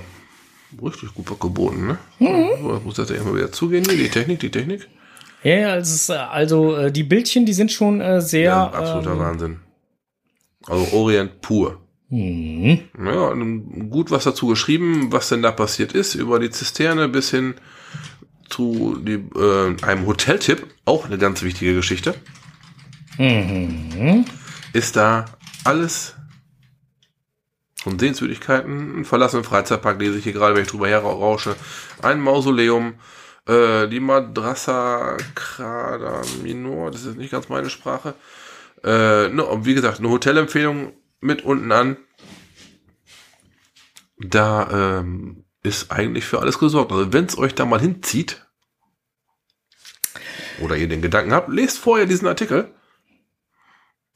richtig gut geboten, ne? Mhm. So, das muss jetzt immer wieder zugehen, die Technik, die Technik. Ja, ja, äh, also äh, die Bildchen, die sind schon äh, sehr. Ja, absoluter ähm, Wahnsinn. Also Orient pur. mhm. Ja, gut was dazu geschrieben, was denn da passiert ist, über die Zisterne bis hin zu die, äh, einem Hoteltipp, auch eine ganz wichtige Geschichte, Mhm. ist da alles von Sehenswürdigkeiten, ein verlassenen Freizeitpark, lese ich hier gerade, wenn ich drüber herrausche, ein Mausoleum, äh, die Madrasa Krada Minor, das ist nicht ganz meine Sprache, äh, ne, und wie gesagt, eine Hotelempfehlung mit unten an. Da ähm, ist eigentlich für alles gesorgt. Also wenn es euch da mal hinzieht oder ihr den Gedanken habt, lest vorher diesen Artikel,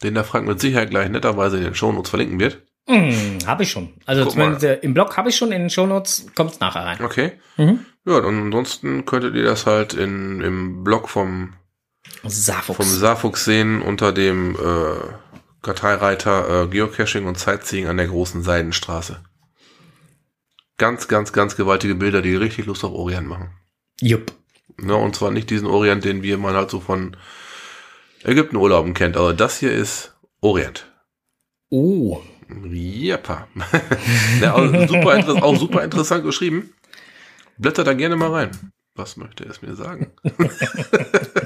den der Frank mit Sicherheit gleich netterweise in den Shownotes verlinken wird. Mhm, habe ich schon. Also zumindest äh, im Blog habe ich schon, in den Shownotes kommt es nachher rein. Okay. Mhm. Ja, und ansonsten könntet ihr das halt in, im Blog vom, Saarfuchs. vom sehen unter dem äh, Karteireiter äh, Geocaching und Sightseeing an der großen Seidenstraße. Ganz, ganz, ganz gewaltige Bilder, die richtig Lust auf Orient machen. Jupp. Ne, und zwar nicht diesen Orient, den wir mal halt so von Ägyptenurlauben kennt. Also das hier ist Orient. Oh. Jepa. ja, also super auch super interessant geschrieben. Blätter da gerne mal rein. Was möchte es mir sagen?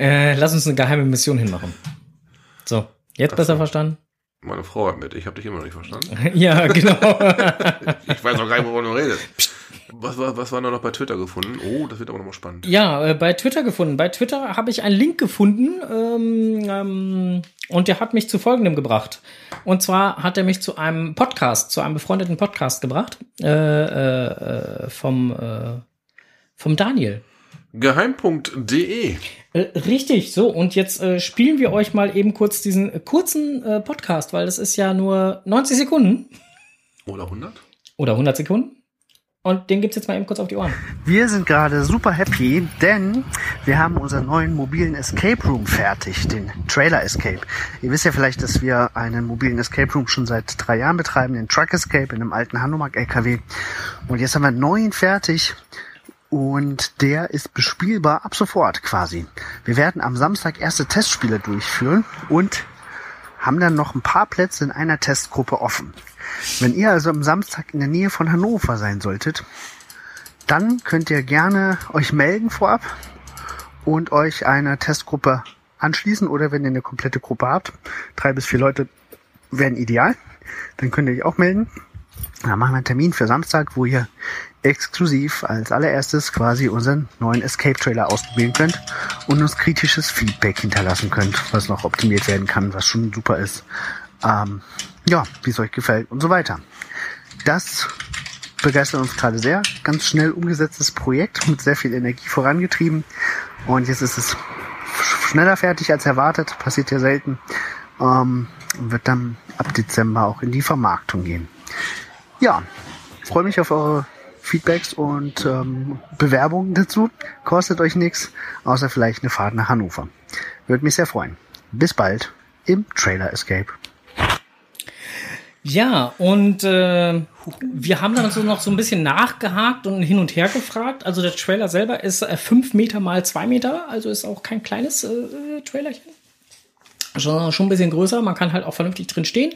Äh, lass uns eine geheime Mission hinmachen. So, Jetzt besser verstanden? Meine Frau hat mit. Ich habe dich immer noch nicht verstanden. ja, genau. Ich weiß auch gar nicht, wovon du redest. Was, war, was war noch bei Twitter gefunden? Oh, das wird aber nochmal spannend. ja, äh, bei Twitter gefunden. Bei Twitter habe ich einen Link gefunden ähm, ähm, und der hat mich zu folgendem gebracht. Und zwar hat er mich zu einem Podcast, zu einem befreundeten Podcast gebracht äh, äh, äh, vom, äh, vom Daniel. Geheim.de. Äh, richtig, so. Und jetzt äh, spielen wir euch mal eben kurz diesen äh, kurzen äh, Podcast, weil das ist ja nur 90 Sekunden Oder 100? oder 100 Sekunden. Und den gibt's jetzt mal eben kurz auf die Ohren. Wir sind gerade super happy, denn wir haben unseren neuen mobilen Escape Room fertig, den Trailer Escape. Ihr wisst ja vielleicht, dass wir einen mobilen Escape Room schon seit drei Jahren betreiben, den Truck Escape in einem alten Hanomag LKW. Und jetzt haben wir einen neuen fertig und der ist bespielbar ab sofort quasi. Wir werden am Samstag erste Testspiele durchführen und haben dann noch ein paar Plätze in einer Testgruppe offen. Wenn ihr also am Samstag in der Nähe von Hannover sein solltet, dann könnt ihr gerne euch melden vorab und euch einer Testgruppe anschließen oder wenn ihr eine komplette Gruppe habt, drei bis vier Leute wären ideal, dann könnt ihr euch auch melden. Dann machen wir einen Termin für Samstag, wo ihr exklusiv als allererstes quasi unseren neuen Escape-Trailer ausprobieren könnt und uns kritisches Feedback hinterlassen könnt, was noch optimiert werden kann, was schon super ist. Ähm, ja, wie es euch gefällt und so weiter. Das begeistert uns gerade sehr. Ganz schnell umgesetztes Projekt mit sehr viel Energie vorangetrieben. Und jetzt ist es schneller fertig als erwartet. Passiert ja selten. Ähm, und wird dann ab Dezember auch in die Vermarktung gehen. Ja, freue mich auf eure Feedbacks und ähm, Bewerbungen dazu. Kostet euch nichts, außer vielleicht eine Fahrt nach Hannover. Würde mich sehr freuen. Bis bald im Trailer Escape. Ja, und äh, wir haben dann so noch so ein bisschen nachgehakt und hin und her gefragt. Also der Trailer selber ist äh, Meter mal zwei Meter, also ist auch kein kleines äh, Trailerchen. Schon, schon ein bisschen größer, man kann halt auch vernünftig drin stehen.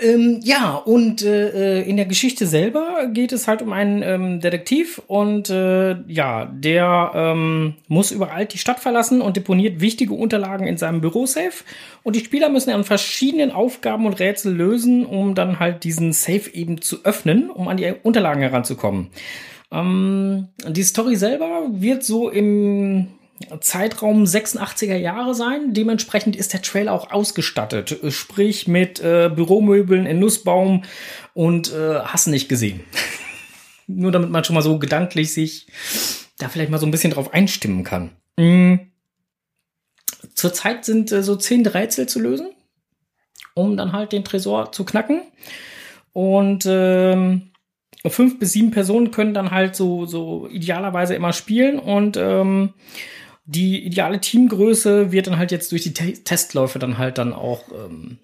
Ähm, ja, und äh, in der Geschichte selber geht es halt um einen ähm, Detektiv und äh, ja, der ähm, muss überall die Stadt verlassen und deponiert wichtige Unterlagen in seinem Bürosafe. Und die Spieler müssen an verschiedenen Aufgaben und Rätsel lösen, um dann halt diesen Safe eben zu öffnen, um an die Unterlagen heranzukommen. Ähm, die Story selber wird so im Zeitraum 86er Jahre sein. Dementsprechend ist der Trailer auch ausgestattet. Sprich mit äh, Büromöbeln in Nussbaum und äh, hast nicht gesehen. Nur damit man schon mal so gedanklich sich da vielleicht mal so ein bisschen drauf einstimmen kann. Mhm. Zurzeit sind äh, so zehn Rätsel zu lösen, um dann halt den Tresor zu knacken. Und ähm, fünf bis sieben Personen können dann halt so, so idealerweise immer spielen und ähm, die ideale Teamgröße wird dann halt jetzt durch die Te Testläufe dann halt dann auch, ähm,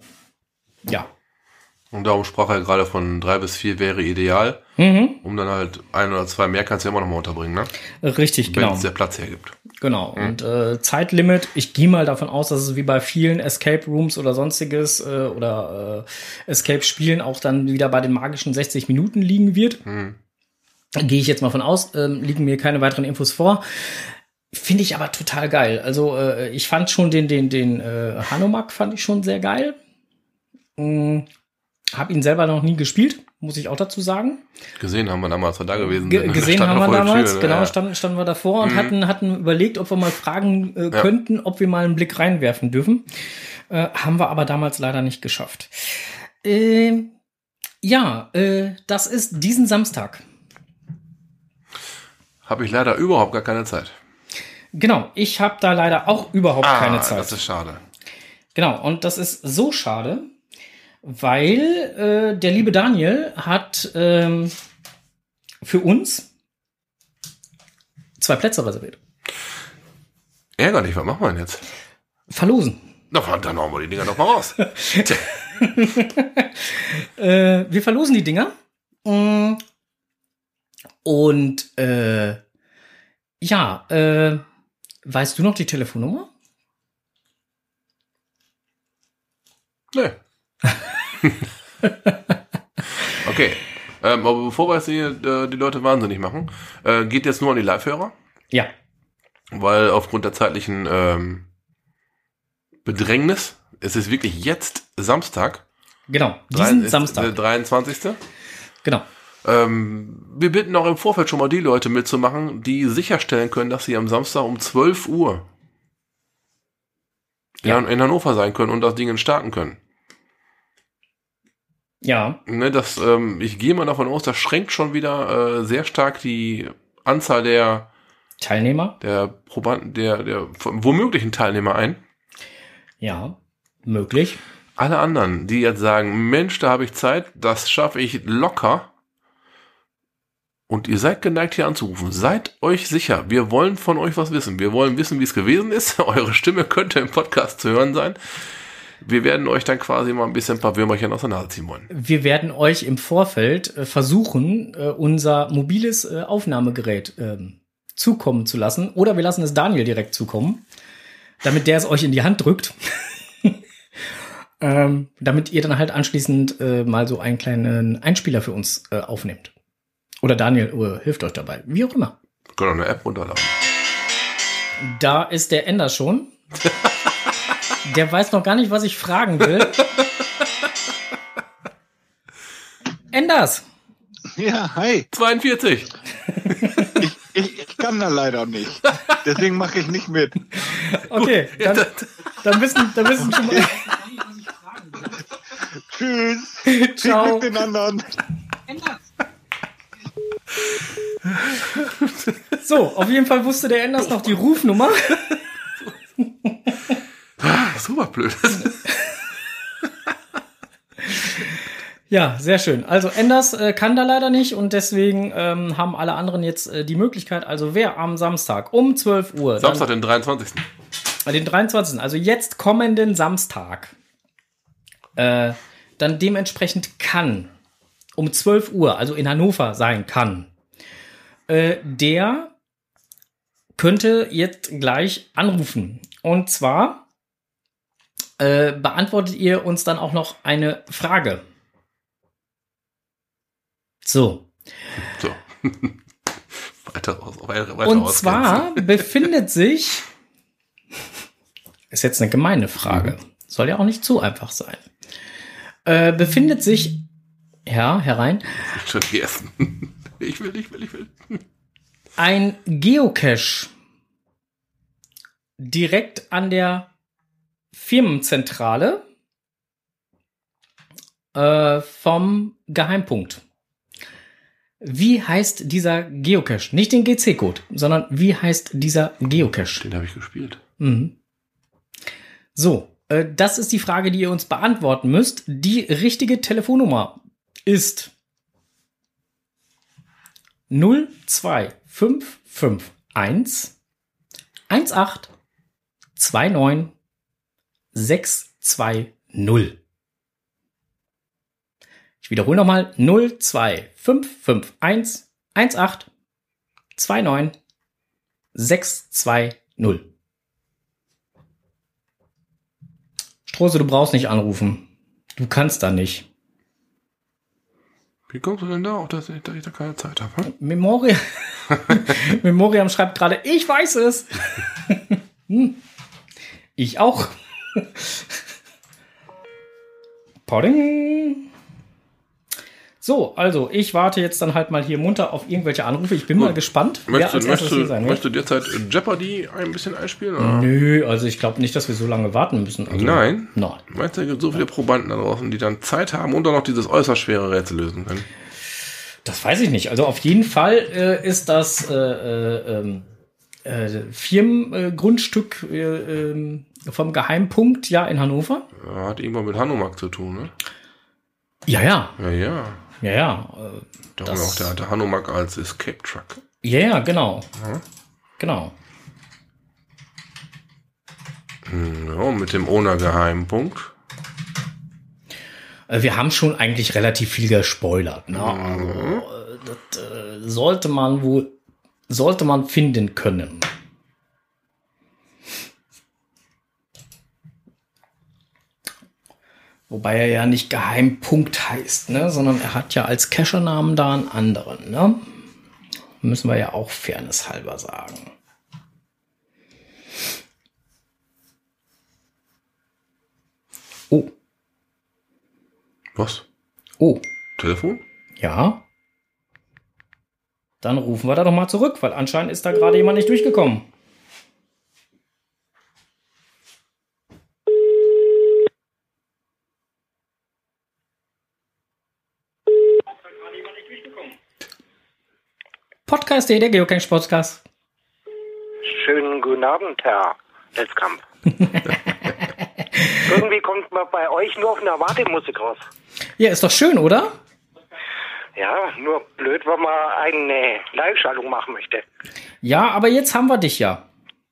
ja. Und darum sprach er gerade von drei bis vier wäre ideal. Mhm. Um dann halt ein oder zwei mehr kannst du ja immer noch mal unterbringen, ne? Richtig, Wenn genau. es der Platz hergibt. Genau. Und äh, Zeitlimit, ich gehe mal davon aus, dass es wie bei vielen Escape Rooms oder sonstiges äh, oder äh, Escape-Spielen auch dann wieder bei den magischen 60 Minuten liegen wird. Gehe ich jetzt mal von aus, ähm, liegen mir keine weiteren Infos vor. Finde ich aber total geil. Also äh, ich fand schon den, den, den äh, Hanomag fand ich schon sehr geil. Hm, hab ihn selber noch nie gespielt, muss ich auch dazu sagen. Gesehen haben wir damals, als wir da gewesen Ge sind. gesehen haben wir Tür, damals, ne? genau, Ja. standen, standen wir davor und Mhm. hatten, hatten überlegt, ob wir mal fragen äh, Ja. könnten, ob wir mal einen Blick reinwerfen dürfen. Äh, haben wir aber damals leider nicht geschafft. Ähm, ja, äh, das ist diesen Samstag. Habe ich leider überhaupt gar keine Zeit. Genau, ich habe da leider auch überhaupt keine Zeit. Ah, Das ist schade. Genau, und das ist so schade, weil äh, der liebe Daniel hat ähm, für uns zwei Plätze reserviert. Ärgerlich, was machen wir denn jetzt? Verlosen. Na, dann hauen wir die Dinger doch mal raus. Äh, wir verlosen die Dinger. Mm. Und äh, ja, äh, weißt du noch die Telefonnummer? nee. okay. Ähm, aber bevor wir jetzt die, äh, die Leute wahnsinnig machen, äh, geht jetzt nur an die Live-Hörer, Ja. weil aufgrund der zeitlichen ähm, Bedrängnis. Es ist wirklich jetzt Samstag. Genau, Drei- diesen ist Samstag. Der 23. Genau. Ähm, wir bitten auch im Vorfeld schon mal die Leute mitzumachen, die sicherstellen können, dass sie am Samstag um 12 Uhr Ja. in, Hannover sein können und das Ding starten können. Ja, Ne, das, ähm, ich gehe mal davon aus, das schränkt schon wieder äh, sehr stark die Anzahl der, Teilnehmer. der Probanden, der, der womöglichen Teilnehmer ein. Ja, möglich. Alle anderen, die jetzt sagen, Mensch, da habe ich Zeit, das schaffe ich locker. Und ihr seid geneigt hier anzurufen. Seid euch sicher, wir wollen von euch was wissen. Wir wollen wissen, wie es gewesen ist. Eure Stimme könnte im Podcast zu hören sein. Wir werden euch dann quasi mal ein bisschen ein paar Würmerchen aus der Nase ziehen wollen. Wir werden euch im Vorfeld äh, versuchen, äh, unser mobiles äh, Aufnahmegerät ähm, zukommen zu lassen. Oder wir lassen es Daniel direkt zukommen, damit der es euch in die Hand drückt. ähm, damit ihr dann halt anschließend mal so einen kleinen Einspieler für uns aufnehmt. Oder Daniel äh, hilft euch dabei. Wie auch immer. Wir können auch eine App runterladen. Da ist der Ender schon. Der weiß noch gar nicht, was ich fragen will. Enders! Ja, hi. 42. Ich, ich, ich kann da leider nicht. Deswegen mache ich nicht mit. Okay, dann, dann wissen, dann wissen schon mal. Tschüss. Ciao. Glück den anderen. So, auf jeden Fall wusste der Enders noch die Rufnummer. Super blöd. Ja, sehr schön. Also Enders äh, kann da leider nicht und deswegen ähm, haben alle anderen jetzt äh, die Möglichkeit, also wer am Samstag um 12 Uhr, Samstag, den 23. dann, äh, den 23., also jetzt kommenden Samstag, äh, dann dementsprechend kann, um 12 Uhr, also in Hannover sein kann, äh, der könnte jetzt gleich anrufen. Und zwar äh, beantwortet ihr uns dann auch noch eine Frage. So. So. weiter aus, weiter, weiter Und zwar befindet sich, ist jetzt eine gemeine Frage, soll ja auch nicht zu einfach sein, äh, befindet sich, ja, herein, Schon gegessen. Ich will, ich will, ich will. ein Geocache direkt an der Firmenzentrale äh, vom Geheimpunkt. Wie heißt dieser Geocache? Nicht den GC-Code, sondern wie heißt dieser Geocache? Den habe ich gespielt. Mhm. So, äh, das ist die Frage, die ihr uns beantworten müsst. Die richtige Telefonnummer ist 02551 18 29 620. Ich wiederhole nochmal 02551 18 29 620. Strose, du brauchst nicht anrufen. Du kannst da nicht. Wie kommst du denn da auf, dass ich, dass ich da keine Zeit habe? Hm? Memoria Memoriam schreibt gerade, ich weiß es. Hm. Ich auch. Podding. So, also ich warte jetzt dann halt mal hier munter auf irgendwelche Anrufe. Ich bin mal Gut. gespannt, wer Möchtest, als du, möchtest, sein möchtest derzeit Jeopardy ein bisschen einspielen? Oder? Nö, also ich glaube nicht, dass wir so lange warten müssen. Also, Nein. Nein. Meinst du, es gibt so viele Probanden da draußen, die dann Zeit haben und dann noch dieses äußerst schwere Rätsel lösen können? Das weiß ich nicht. Also auf jeden Fall äh, ist das äh, äh, ähm, äh, Firmengrundstück äh, ähm, vom Geheimpunkt ja in Hannover. Hat irgendwann mit Hanomag zu tun, ne? Ja, ja, Ja, ja. Ja, ja, äh, Darum Das- auch der, der Hanomag als Escape Truck. ja, ja, genau, genau. Hm, Ja, mit dem Owner-Geheimpunkt. Äh, wir haben schon eigentlich relativ viel gespoilert. Ne? Also, äh, das sollte man wohl, sollte man finden können. Wobei er ja nicht Geheimpunkt heißt, ne? sondern er hat ja als Cacher-Namen da einen anderen. Ne? Müssen wir ja auch Fairness halber sagen. Oh, Was? oh, Telefon? ja. Dann rufen wir da doch mal zurück, weil anscheinend ist da gerade jemand nicht durchgekommen. Podcast, der Geocaching-Podcast. Schönen guten Abend, Herr Netzkamp. Irgendwie kommt man bei euch nur auf eine Wartemusik raus. Ja, ist doch schön, oder? Ja, nur blöd, wenn man eine Live-Schaltung machen möchte. Ja, aber jetzt haben wir dich ja.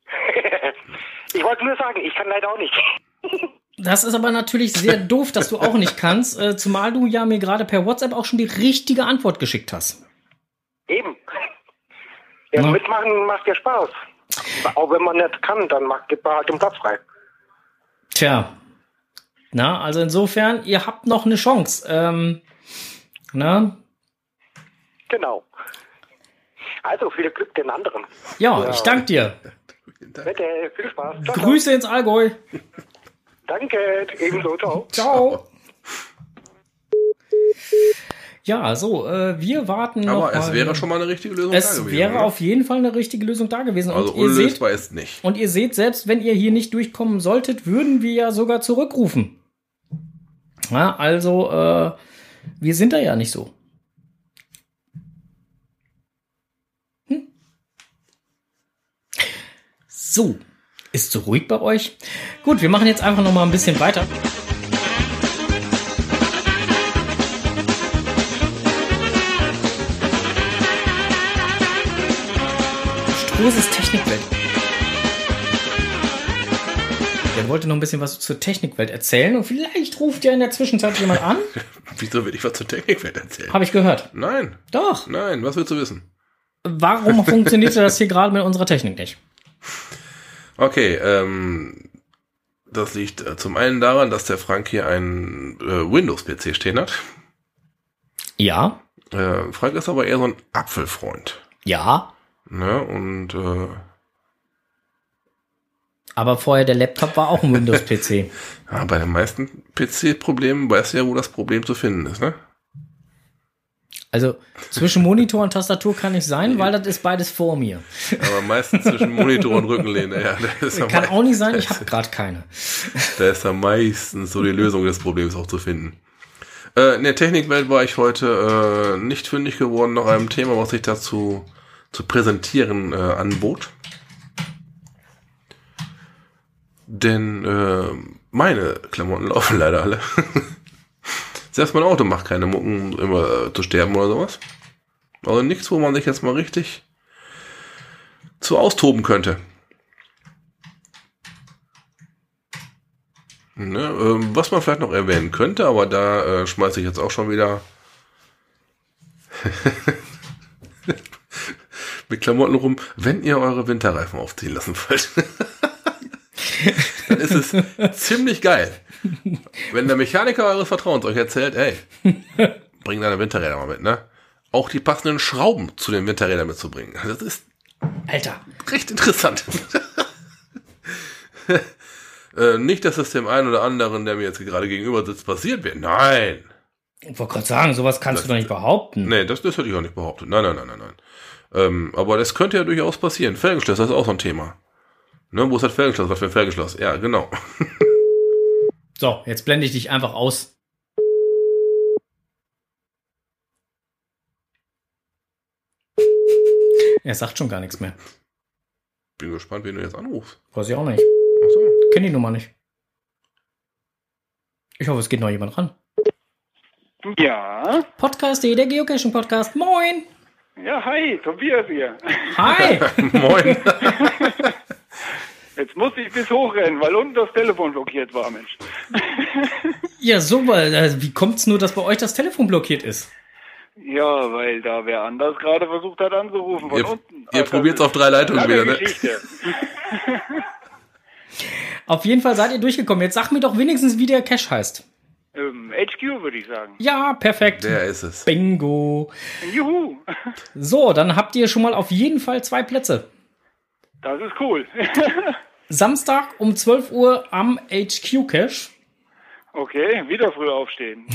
Ich wollte nur sagen, ich kann leider auch nicht. Das ist aber natürlich sehr doof, dass du auch nicht kannst, äh, zumal du ja mir gerade per WhatsApp auch schon die richtige Antwort geschickt hast. Eben. Ja, Ja. mitmachen macht ja Spaß. Auch wenn man nicht kann, dann macht, gibt man halt den Platz frei. Tja. Na, also insofern, ihr habt noch eine Chance. Ähm, na, Genau. Also viel Glück den anderen. ja, ich danke dir. Bitte, viel Spaß. Ciao, ciao. Grüße ins Allgäu. Danke, ebenso, ciao. Ciao. Ja, so, äh, wir warten noch. Aber es mal. wäre schon mal eine richtige Lösung da Es gewesen. wäre oder? auf jeden Fall eine richtige Lösung da gewesen. Und also ihr seht, unlösbar ist nicht. Und ihr seht, selbst wenn ihr hier nicht durchkommen solltet, würden wir ja sogar zurückrufen. Ja, also, äh, wir sind da ja nicht so. Hm? So, ist so ruhig bei euch? Gut, wir machen jetzt einfach noch mal ein bisschen weiter. Strohses Technikwelt. Der wollte noch ein bisschen was zur Technikwelt erzählen und vielleicht ruft ja in der Zwischenzeit jemand an. Wieso will ich was zur Technikwelt erzählen? Habe ich gehört. Nein, Doch. nein, was willst du wissen? Warum funktionierte das hier gerade mit unserer Technik nicht? Okay, ähm, das liegt äh, zum einen daran, dass der Frank hier einen äh, Windows-PC stehen hat. Ja. Äh, Frank ist aber eher so ein Apfelfreund. Ja. Ne? Und äh, Aber vorher der Laptop war auch ein Windows-PC. ja, bei den meisten PC-Problemen weißt du ja, wo das Problem zu finden ist, ne? Also zwischen Monitor und Tastatur kann nicht sein, weil das ist beides vor mir. Aber meistens zwischen Monitor und Rückenlehne, ja. Kann auch nicht sein, ich habe gerade keine. da ist am meistens so die Lösung des Problems auch zu finden. Äh, in der Technikwelt war ich heute äh, nicht fündig geworden nach einem Thema, was ich dazu zu präsentieren äh, anbot. Denn äh, meine Klamotten laufen leider alle. Selbst mein Auto macht keine Mucken, immer äh, zu sterben oder sowas. Also nichts, wo man sich jetzt mal richtig zu austoben könnte. Ne, ähm, was man vielleicht noch erwähnen könnte, aber da äh, schmeiße ich jetzt auch schon wieder mit Klamotten rum, wenn ihr eure Winterreifen aufziehen lassen wollt. dann ist es ziemlich geil. Wenn der Mechaniker eures Vertrauens euch erzählt, ey, bring deine Winterräder mal mit, ne? Auch die passenden Schrauben zu den Winterrädern mitzubringen. Das ist Alter, recht interessant. äh, nicht, dass es dem einen oder anderen, der mir jetzt gerade gegenüber sitzt, passiert wird. Nein. ich wollte gerade sagen, sowas kannst du doch nicht behaupten. Nee, das, das hätte ich auch nicht behauptet. Nein, nein, nein, nein, nein. Ähm, aber das könnte ja durchaus passieren. Felgenschloss, das ist auch so ein Thema. Ne, wo ist das Felgenschloss? Was für ein Felgenschloss? Ja, genau. So, jetzt blende ich dich einfach aus. Er sagt schon gar nichts mehr. Bin gespannt, wen du jetzt anrufst. Weiß ich auch nicht. Achso. Kenn die Nummer nicht. Ich hoffe, es geht noch jemand ran. Ja, Podcast.de, der Geocaching-Podcast. Moin! Ja, hi, Tobias hier. Hi! Moin. Jetzt musste ich bis hochrennen, weil unten das Telefon blockiert war, Mensch. ja, super. Äh, Wie kommt's nur, dass bei euch das Telefon blockiert ist? Ja, weil da wer anders gerade versucht hat anzurufen von Ihr, unten. ihr Also, probiert's auf drei Leitungen wieder, ne? Auf jeden Fall seid ihr durchgekommen. Jetzt sag mir doch wenigstens, wie der Cache heißt. Ähm, HQ würde ich sagen. Ja, perfekt. Der ist es. Bingo. Juhu, So, dann habt ihr schon mal auf jeden Fall zwei Plätze. das ist cool. Samstag um 12 Uhr am HQ Cache. Okay, wieder früh aufstehen.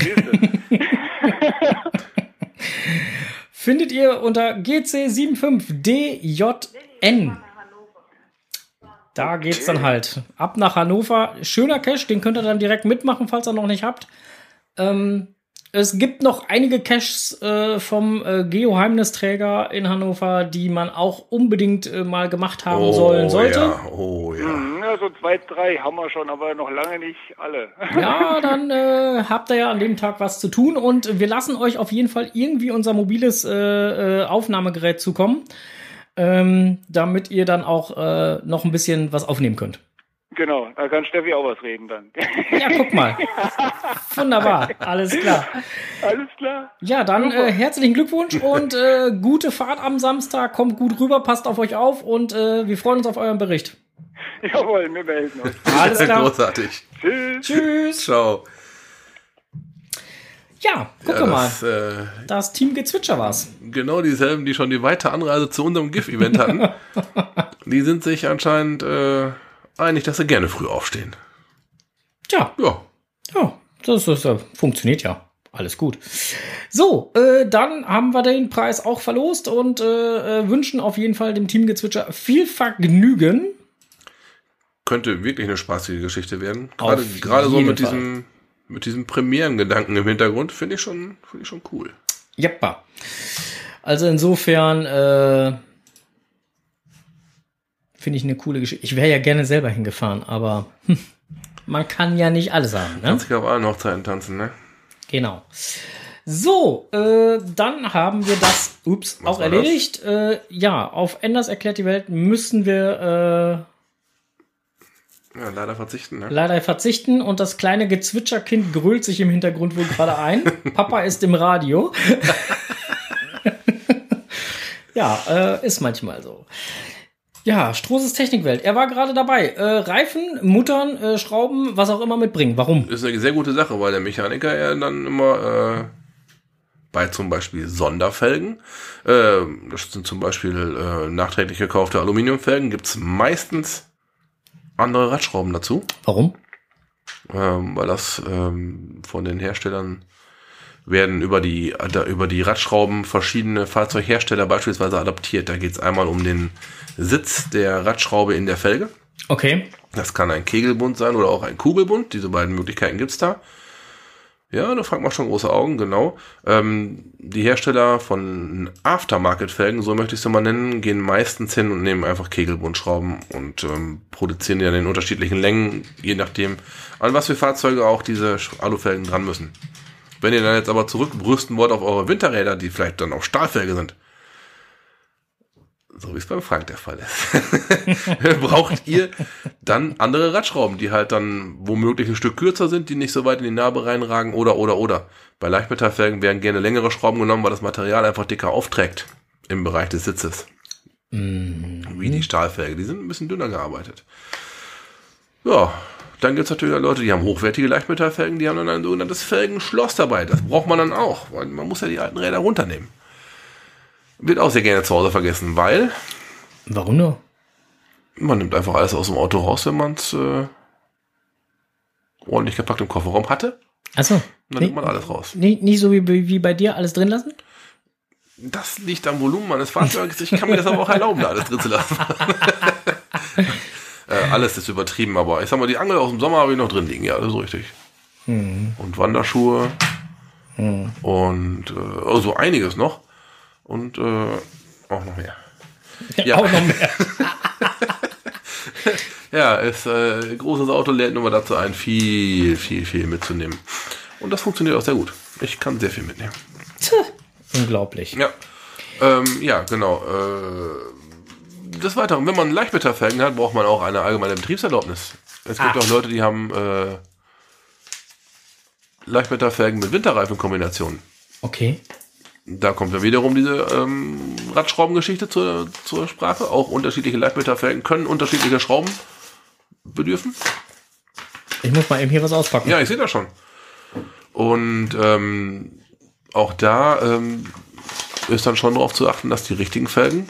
Findet ihr unter GC75DJN. Da geht's dann halt ab nach Hannover. Schöner Cache, den könnt ihr dann direkt mitmachen, falls ihr noch nicht habt. Ähm, es gibt noch einige Caches äh, vom äh, Geoheimnisträger in Hannover, die man auch unbedingt äh, mal gemacht haben sollen sollte. Ja, oh ja. Hm, ja, so zwei, drei haben wir schon, aber noch lange nicht alle. Ja, dann äh, habt ihr ja an dem Tag was zu tun und wir lassen euch auf jeden Fall irgendwie unser mobiles äh, äh, Aufnahmegerät zukommen, ähm, damit ihr dann auch äh, noch ein bisschen was aufnehmen könnt. Genau, da kann Steffi auch was reden dann. Ja, guck mal. Wunderbar, alles klar. Alles klar. Ja, dann äh, herzlichen Glückwunsch und äh, gute Fahrt am Samstag. Kommt gut rüber, passt auf euch auf und äh, wir freuen uns auf euren Bericht. Jawohl, wir melden uns. Alles klar. Großartig. Tschüss. Tschüss. Ciao. Ja, gucke Ja, mal. das, äh, Das Team Gezwitscher war's. genau dieselben, die schon die weite Anreise zu unserem GIF-Event hatten. die sind sich anscheinend äh, einig, dass sie gerne früh aufstehen. Tja, Ja. ja, das, das, das funktioniert ja. Alles gut. So, äh, dann haben wir den Preis auch verlost und äh, äh, wünschen auf jeden Fall dem Team Gezwitscher viel Vergnügen. Könnte wirklich eine spaßige Geschichte werden. Gerade, gerade so mit Fall. diesem, mit diesem Premierengedanken im Hintergrund finde ich schon, finde ich schon cool. Jeppa. Also insofern äh, finde ich eine coole Geschichte. Ich wäre ja gerne selber hingefahren, aber hm, man kann ja nicht alles haben. Ne? Kannst dich auf allen Hochzeiten tanzen, ne? Genau. So, äh, dann haben wir das, ups, auch erledigt. Äh, ja, auf Enders erklärt die Welt müssen wir Ja, leider verzichten, ne? leider verzichten und das kleine Gezwitscherkind grölt sich im Hintergrund wohl gerade ein. Papa ist im Radio. ja, äh, ist manchmal so. Ja, Strohses Technikwelt. Er war gerade dabei. Äh, Reifen, Muttern, äh, Schrauben, was auch immer mitbringen. Warum? Ist eine sehr gute Sache, weil der Mechaniker ja dann immer äh, bei zum Beispiel Sonderfelgen, äh, das sind zum Beispiel äh, nachträglich gekaufte Aluminiumfelgen, gibt's meistens andere Radschrauben dazu, Warum? ähm, weil das ähm, von den Herstellern werden über die über die Radschrauben verschiedene Fahrzeughersteller beispielsweise adaptiert. Da geht's einmal um den Sitz der Radschraube in der Felge. Okay. Das kann ein Kegelbund sein oder auch ein Kugelbund. Diese beiden Möglichkeiten gibt's da. Ja, da fragt man schon große Augen, genau. Ähm, die Hersteller von Aftermarket-Felgen, so möchte ich sie mal nennen, gehen meistens hin und nehmen einfach Kegelbundschrauben und ähm, produzieren die dann in unterschiedlichen Längen, je nachdem, an was für Fahrzeuge auch diese Alufelgen dran müssen. Wenn ihr dann jetzt aber zurückbrüsten wollt auf eure Winterräder, die vielleicht dann auf Stahlfelge sind, so wie es beim Frank der Fall ist, braucht ihr dann andere Radschrauben, die halt dann womöglich ein Stück kürzer sind, die nicht so weit in die Narbe reinragen oder, oder, oder. Bei Leichtmetallfelgen werden gerne längere Schrauben genommen, weil das Material einfach dicker aufträgt im Bereich des Sitzes. Wie die Stahlfelge, die sind ein bisschen dünner gearbeitet. Ja, dann gibt's natürlich auch Leute, die haben hochwertige Leichtmetallfelgen, die haben dann ein sogenanntes Felgenschloss dabei. Das braucht man dann auch, weil man muss ja die alten Räder runternehmen. Wird auch sehr gerne zu Hause vergessen, weil Warum nur? man nimmt einfach alles aus dem Auto raus, wenn man es äh, ordentlich gepackt im Kofferraum hatte. Achso. Dann nimmt man alles raus. Nicht, nicht so wie, wie bei dir alles drin lassen? Das liegt am Volumen meines Fahrzeugs. Ich kann mir das aber auch erlauben, da alles drin zu lassen. äh, alles ist übertrieben, aber ich sag mal, die Angel aus dem Sommer habe ich noch drin liegen. Ja, das ist richtig. Und Wanderschuhe. Und äh, oh, so einiges noch. Und äh, auch noch mehr. Ja. Auch noch mehr. Ja, ist äh, großes Auto lädt nur mal dazu ein, viel, viel, viel mitzunehmen. Und das funktioniert auch sehr gut. Ich kann sehr viel mitnehmen. Unglaublich. Ja. Ähm, ja, genau. Äh, des Weiteren, wenn man Leichtmetallfelgen hat, braucht man auch eine allgemeine Betriebserlaubnis. Es gibt Ah. auch Leute, die haben äh, Leichtmetallfelgen mit Winterreifenkombinationen. Okay. Da kommt dann wiederum diese ähm, Radschraubengeschichte zur, zur Sprache. Auch unterschiedliche Leichtmetallfelgen können unterschiedliche Schrauben bedürfen. Ich muss mal eben hier was auspacken. Ja, ich sehe das schon. Und ähm, auch da ähm, ist dann schon darauf zu achten, dass die richtigen Felgen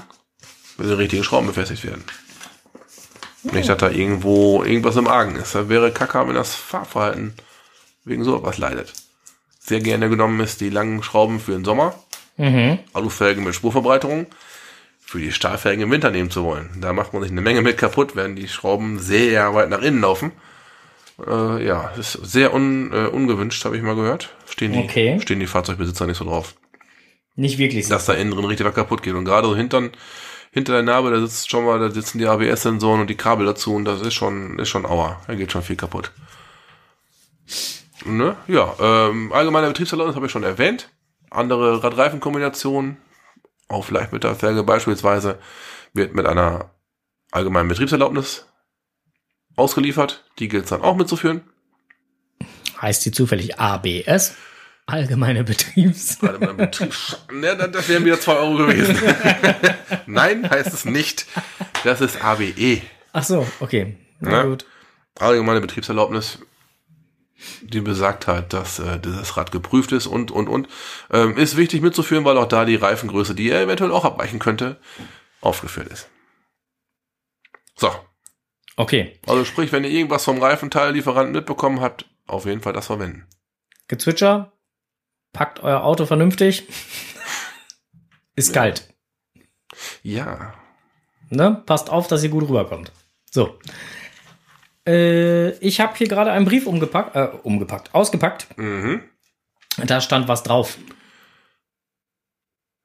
mit den richtigen Schrauben befestigt werden. Nicht, dass da irgendwo irgendwas im Argen ist. Da wäre Kacke, wenn das Fahrverhalten wegen sowas leidet. Sehr gerne genommen ist die langen Schrauben für den Sommer, Mhm. Alufelgen mit Spurverbreiterung, für die Stahlfelgen im Winter nehmen zu wollen. Da macht man sich eine Menge mit kaputt, wenn die Schrauben sehr weit nach innen laufen. Äh, ja, ist sehr un, äh, ungewünscht, habe ich mal gehört. Stehen die, Okay. stehen die Fahrzeugbesitzer nicht so drauf. Nicht wirklich. so. dass da innen drin richtig was kaputt geht. Und gerade so hintern, hinter der Narbe, da sitzt schon mal, da sitzen die ABS-Sensoren und die Kabel dazu und das ist schon, ist schon aua. Da geht schon viel kaputt. Ne? Ja, ähm, allgemeine Betriebserlaubnis habe ich schon erwähnt. Andere Radreifenkombinationen, auf Leichtmetallfelge beispielsweise, wird mit einer allgemeinen Betriebserlaubnis ausgeliefert. Die gilt es dann auch mitzuführen. Heißt die zufällig ABS? Allgemeine Betriebs. Gerade beim Betrieb. Ne, das- wären wieder zwei Euro gewesen. Nein, heißt es nicht. Das ist ABE. Ach so, okay. Na Ja. gut. Allgemeine Betriebserlaubnis. Die besagt halt, dass äh, dieses Rad geprüft ist und, und, und. Ähm, ist wichtig mitzuführen, weil auch da die Reifengröße, die er eventuell auch abweichen könnte, aufgeführt ist. So. Okay. Also sprich, wenn ihr irgendwas vom Reifenteillieferanten mitbekommen habt, auf jeden Fall das verwenden. Gezwitscher. Packt euer Auto vernünftig. Ist kalt. Ja. Ne? Passt auf, dass ihr gut rüberkommt. So. Äh, ich habe hier gerade einen Brief umgepackt, äh, umgepackt, ausgepackt. Mhm. Da stand was drauf.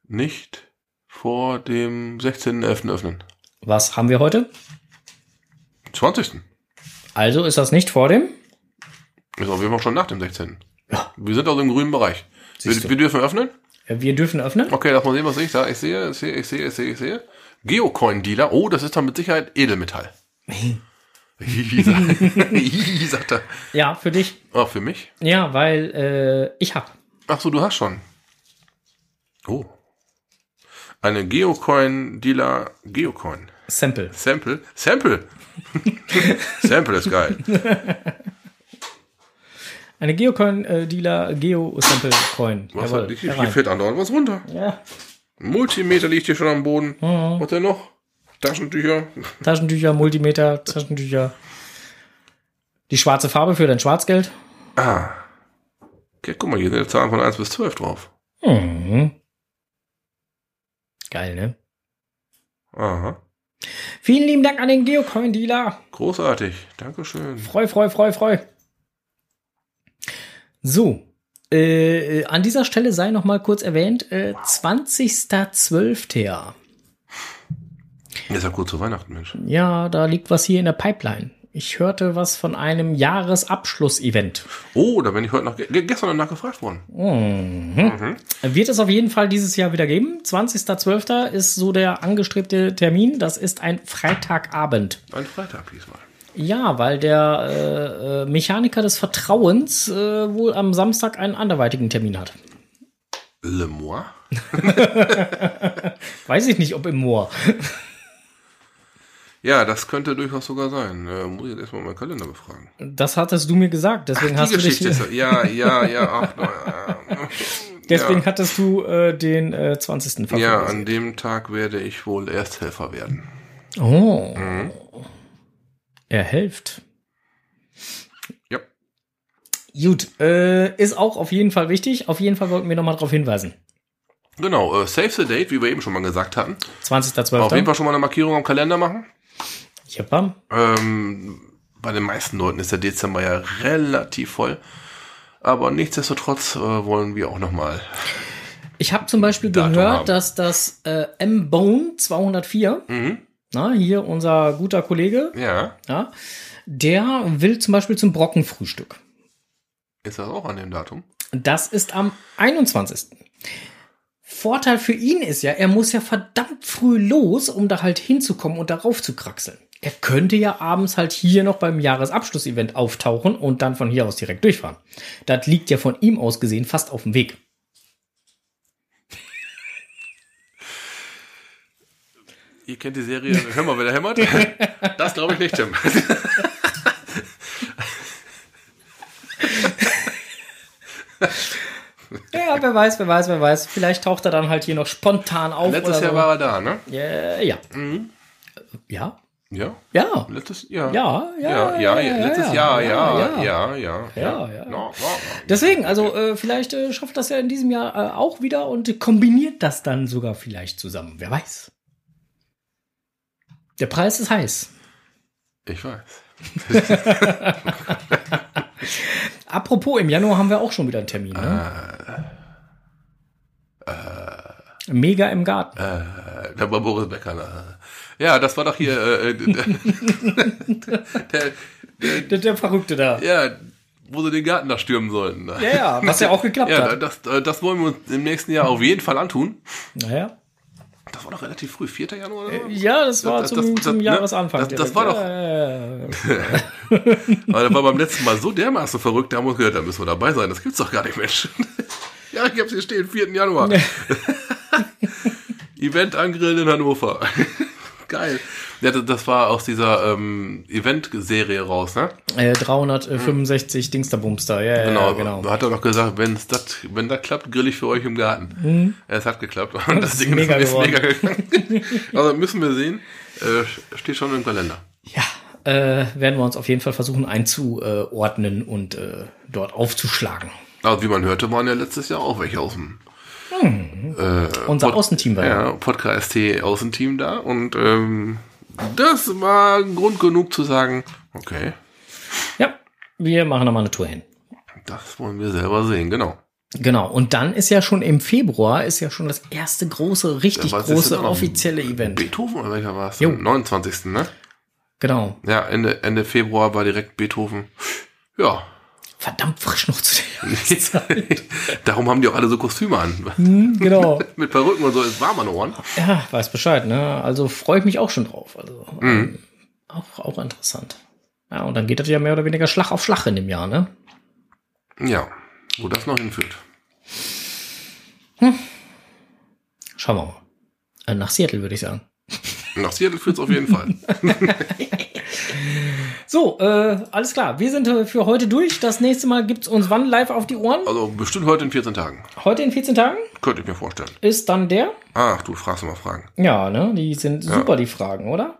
Nicht vor dem 16.11. öffnen. Was haben wir heute? 20. Also ist das nicht vor dem? Ist auf jeden Fall schon nach dem 16. Ja. Wir sind also im grünen Bereich. Wir, wir dürfen öffnen? Äh, Wir dürfen öffnen. Okay, lass mal sehen, was ich da. Ich sehe, ich sehe, ich sehe, ich sehe, ich sehe. Geocoin-Dealer. Oh, das ist dann mit Sicherheit Edelmetall. Sagt- er. Ja, für dich. Auch für mich? Ja, weil äh, ich hab. Ach so, du hast schon. Oh. Eine Geocoin-Dealer. Geocoin. Sample. Sample. Sample. Sample ist geil. Eine Geocoin-Dealer, Geo-Sample-Coin. Was Jawohl, hat, hier, hier fällt andauernd was runter. Ja. Ein Multimeter liegt hier schon am Boden. Mhm. Was denn noch? Taschentücher. Taschentücher, Multimeter, Taschentücher. Die schwarze Farbe für dein Schwarzgeld. Ah. Okay, guck mal, hier sind Zahlen von 1 bis 12 drauf. Mhm. Geil, ne? Aha. Vielen lieben Dank an den Geocoin-Dealer. Großartig. Dankeschön. Freu, freu, freu, freu. So. Äh, an dieser Stelle sei noch mal kurz erwähnt, äh, 20.12. Ist ja kurz zu Weihnachten, Mensch. Ja, da liegt was hier in der Pipeline. Ich hörte was von einem Jahresabschluss-Event. Oh, da bin ich heute noch, ge gestern danach gefragt worden. Mhm. Wird es auf jeden Fall dieses Jahr wieder geben. 20.12. ist so der angestrebte Termin. Das ist ein Freitagabend. Ein Freitag diesmal. Ja, weil der äh, äh, Mechaniker des Vertrauens äh, wohl am Samstag einen anderweitigen Termin hat. Le Mois? Weiß ich nicht, ob im Moor. Ja, das könnte durchaus sogar sein. Äh, muss ich jetzt erstmal meinen Kalender befragen. Das hattest du mir gesagt. Deswegen, hast, Die du dich, Geschichte ist, ja, ja, ja, ach, ja. deswegen ja. hattest du äh, den äh, 20. Ja, verfolgt. an dem Tag werde ich wohl Ersthelfer werden. Oh. Mhm. Er hilft. Ja. Gut, äh, ist auch auf jeden Fall wichtig. Auf jeden Fall wollten wir nochmal darauf hinweisen. Genau, äh, Save the Date, wie wir eben schon mal gesagt hatten. 20.12. Auf jeden Fall schon mal eine Markierung am Kalender machen. Jeppa. Ähm, bei den meisten Leuten ist der Dezember ja relativ voll. Aber nichtsdestotrotz äh, wollen wir auch nochmal. Ich habe zum Beispiel Datum gehört, haben. dass das äh, M-Bone 204, Mhm. na, hier unser guter Kollege, Ja. ja, der will zum Beispiel zum Brockenfrühstück. Ist das auch an dem Datum? Das ist am 21. Vorteil für ihn ist ja, er muss ja verdammt früh los, um da halt hinzukommen und darauf zu kraxeln. Er könnte ja abends halt hier noch beim Jahresabschlussevent auftauchen und dann von hier aus direkt durchfahren. Das liegt ja von ihm aus gesehen fast auf dem Weg. Ihr kennt die Serie Hör mal, wer da hämmert? Das glaube ich nicht, Tim. Ja, wer weiß, wer weiß, wer weiß. Vielleicht taucht er dann halt hier noch spontan auf. Letztes Jahr so. war er da, ne? Ja, ja. Ja? Ja? Ja. Letztes Jahr. Ja, ja, Ja, ja, ja, ja, letztes ja, Jahr, ja, ja, ja. ja, ja. Deswegen, also äh, vielleicht äh, schafft das ja in diesem Jahr äh, auch wieder und kombiniert das dann sogar vielleicht zusammen. Wer weiß. Der Preis ist heiß. Ich weiß. Apropos, im Januar haben wir auch schon wieder einen Termin. Ne? Mega im Garten. Äh, da war Boris Becker. Ne? Ja, das war doch hier äh, äh, der, Der, der Verrückte da. ja, wo sie den Garten da stürmen sollten. Ne? Ja, ja, was ja auch geklappt Ja, hat. das, äh, das wollen wir uns im nächsten Jahr auf jeden Fall antun. Naja. Das war doch relativ früh, 4. Januar oder so? Ja, das war Das- zum, das- zum das- Jahresanfang. das- das war doch- ja. Aber das war beim letzten Mal so dermaßen verrückt, da haben wir uns gedacht, da müssen wir dabei sein. Das gibt's doch gar nicht, Mensch. Ja, ich hab's hier stehen, 4. Januar. Event angrillen in Hannover. Geil. Ja, das, das war aus dieser ähm, Event-Serie raus, ne? Äh, 365 Dingsterbumster. Ja, ja, Genau, genau. Da hat er doch gesagt, wenn's dat, wenn das klappt, grill ich für euch im Garten. Es hat geklappt. Und das, ist Ding mega ist geworden. mega gegangen. also müssen wir sehen. Äh, steht schon im Kalender. Ja, äh, werden wir uns auf jeden Fall versuchen einzuordnen und äh, dort aufzuschlagen. Also wie man hörte, waren ja letztes Jahr auch welche aus dem Unser Pod- Außenteam war ja, Podcast T Außenteam da und ähm, das war Grund genug zu sagen, okay, Ja, wir machen da mal eine Tour hin. das wollen wir selber sehen, genau. Genau. Und dann ist ja schon im Februar ist ja schon das erste große, richtig ist große offizielle Event. Beethoven oder welcher war es? Jo. 29. ne? Genau. Ja, Ende, Ende Februar war direkt Beethoven. Ja. Verdammt frisch noch zu der Zeit. Darum haben die auch alle so Kostüme an. genau. Mit Perücken und so, ist warm an Ohren. Ja, weiß Bescheid, ne? Also freue ich mich auch schon drauf. Also Mhm. ähm, auch, auch interessant. Ja, und dann geht das ja mehr oder weniger Schlag auf Schlag in dem Jahr, ne? Ja, wo das noch hinführt. Schauen wir mal. Äh, nach Seattle, würde ich sagen. Nach Seattle führt es auf jeden Fall. So, äh, alles klar. Wir sind für heute durch. Das nächste Mal gibt's uns wann live auf die Ohren? Also bestimmt heute in 14 Tagen. Heute in 14 Tagen Könnte ich mir vorstellen. ist dann der. Ach, du fragst immer Fragen. Ja, ne? Die sind super, die Fragen, oder?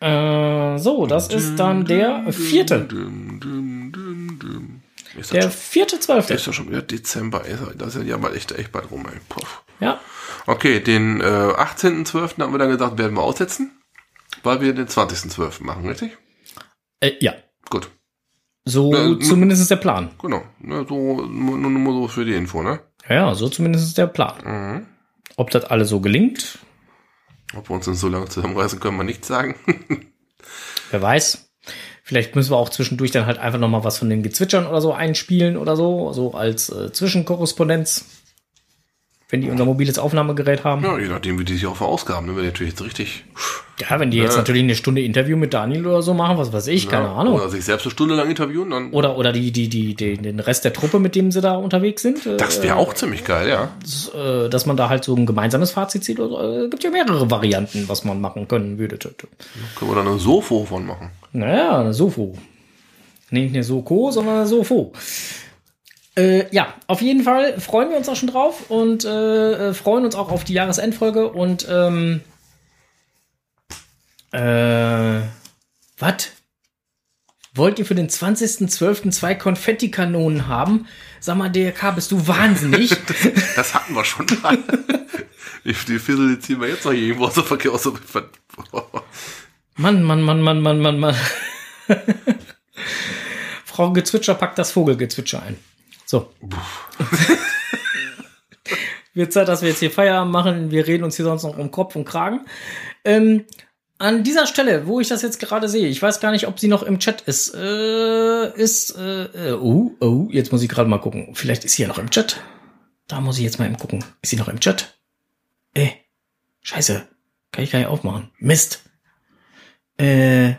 Äh, so, das ist dann der vierte. Düm, düm, düm, düm. Der vierte, zwölfte. ist ja schon wieder Dezember. Ja- Das ist ja mal echt, echt bald rum, ey. Puff. Ja. Okay, den äh, 18.12. haben wir dann gesagt, werden wir aussetzen, weil wir den 20.12. machen, richtig? Äh, ja. Gut, So Äh, zumindest ist der Plan. genau. So, nur, nur, so für die Info, ne? Ja, so zumindest ist der Plan. Mhm. Ob das alles so gelingt, Ob wir uns denn so lange zusammenreißen, können wir nicht sagen. wer weiß. Vielleicht müssen wir auch zwischendurch dann halt einfach noch mal was von den Gezwitschern oder so einspielen oder so, so als äh, Zwischenkorrespondenz. Wenn die unser mobiles Aufnahmegerät haben. ja, je nachdem, wie die sich auch verausgaben. Ne? Wenn die natürlich jetzt richtig Ja, wenn die jetzt Ja. natürlich eine Stunde Interview mit Daniel oder so machen, was weiß ich, keine ja, Ahnung. Oder sich selbst eine Stunde lang interviewen, dann. Oder, oder die, die, die, die, den Rest der Truppe, mit dem sie da unterwegs sind. äh, das wäre auch ziemlich geil, ja. äh, dass man da halt so ein gemeinsames Fazit zieht. Oder, äh, gibt ja mehrere Varianten, was man machen können würde. Können wir dann ein Sofo von machen. Naja, eine Sofo. Nicht eine Soko, sondern eine Sofo. Äh, ja, auf jeden Fall freuen wir uns auch schon drauf und äh, äh, freuen uns auch auf die Jahresendfolge und ähm, äh, was? Wollt ihr für den 20.12. zwei Konfettikanonen haben? Sag mal, DRK, bist du wahnsinnig? Das hatten wir schon mal. die, die ziehen wir jetzt noch hier irgendwo aus der Verkehr aus. Mann, Mann, Mann, Mann, Mann, Mann, Mann. Frau Gezwitscher packt das Vogelgezwitscher ein. So. Wird Zeit, dass wir jetzt hier Feierabend machen. Wir reden uns hier sonst noch um Kopf und Kragen. Ähm, an dieser Stelle, wo ich das jetzt gerade sehe, ich weiß gar nicht, ob sie noch im Chat ist. Äh, ist, äh, äh, oh, oh, jetzt muss ich gerade mal gucken. Vielleicht ist sie ja noch im Chat. Da muss ich jetzt mal eben gucken. Ist sie noch im Chat? Äh, scheiße. Kann ich gar nicht aufmachen. Mist. Äh.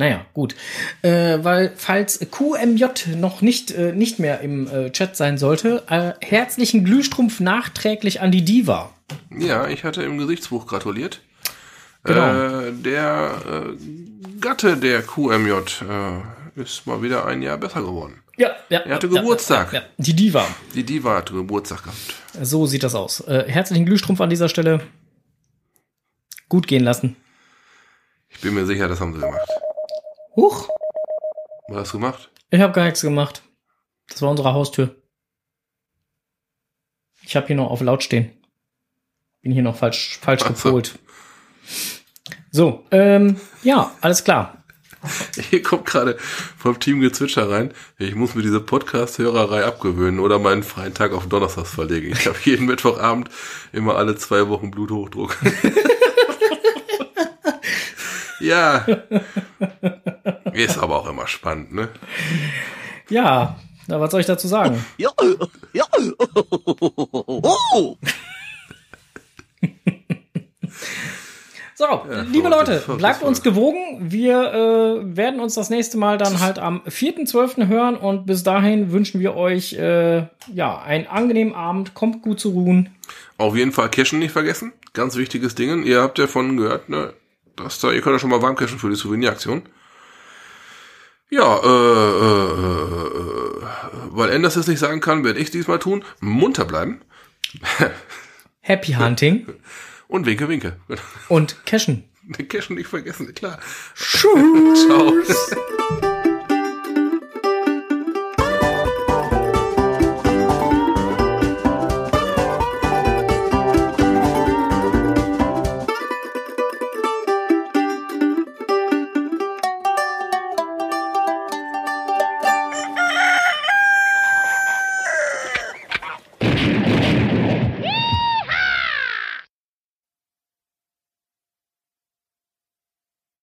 Naja, gut. Äh, weil, falls QMJ noch nicht, äh, nicht mehr im äh, Chat sein sollte, äh, herzlichen Glühstrumpf nachträglich an die Diva. ja, ich hatte im Gesichtsbuch gratuliert. Genau. Äh, der äh, Gatte der QMJ ist mal wieder ein Jahr besser geworden. Ja, ja. Er hatte ja, Geburtstag. Ja, ja. Die Diva. Die Diva hatte Geburtstag gehabt. So sieht das aus. Herzlichen Glühstrumpf an dieser Stelle. Gut gehen lassen. Ich bin mir sicher, das haben sie gemacht. Huch, Was hast du gemacht? ich habe gar nichts gemacht. Das war unsere Haustür. Ich habe hier noch auf laut stehen. Bin hier noch falsch, falsch Ach so. gepolt. So, ähm, ja, alles klar. Hier kommt gerade vom Team Gezwitscher rein. Ich muss mir diese Podcast-Hörerei abgewöhnen oder meinen freien Tag auf Donnerstags verlegen. Ich habe jeden Mittwochabend immer alle zwei Wochen Bluthochdruck. ja. Ist aber auch immer spannend, ne? Ja, na, was soll ich dazu sagen? Ja, ja. Oh. So, liebe verrücktes- Leute, bleibt uns gewogen. Wir äh, werden uns das nächste Mal dann halt am 4.12. hören und bis dahin wünschen wir euch äh, ja einen angenehmen Abend. Kommt gut zu ruhen. Auf jeden Fall Cashen nicht vergessen. Ganz wichtiges Ding. Ihr habt ja von gehört, ne? Dass da, ihr könnt ja schon mal warm cashen für die Souveniraktion. Ja, äh, äh, äh, weil Enders es nicht sagen kann, werde ich diesmal tun. Munter bleiben. Happy Hunting Und winke, winke. und Cashen. Den Cashen nicht vergessen, klar. Tschüss. Ciao.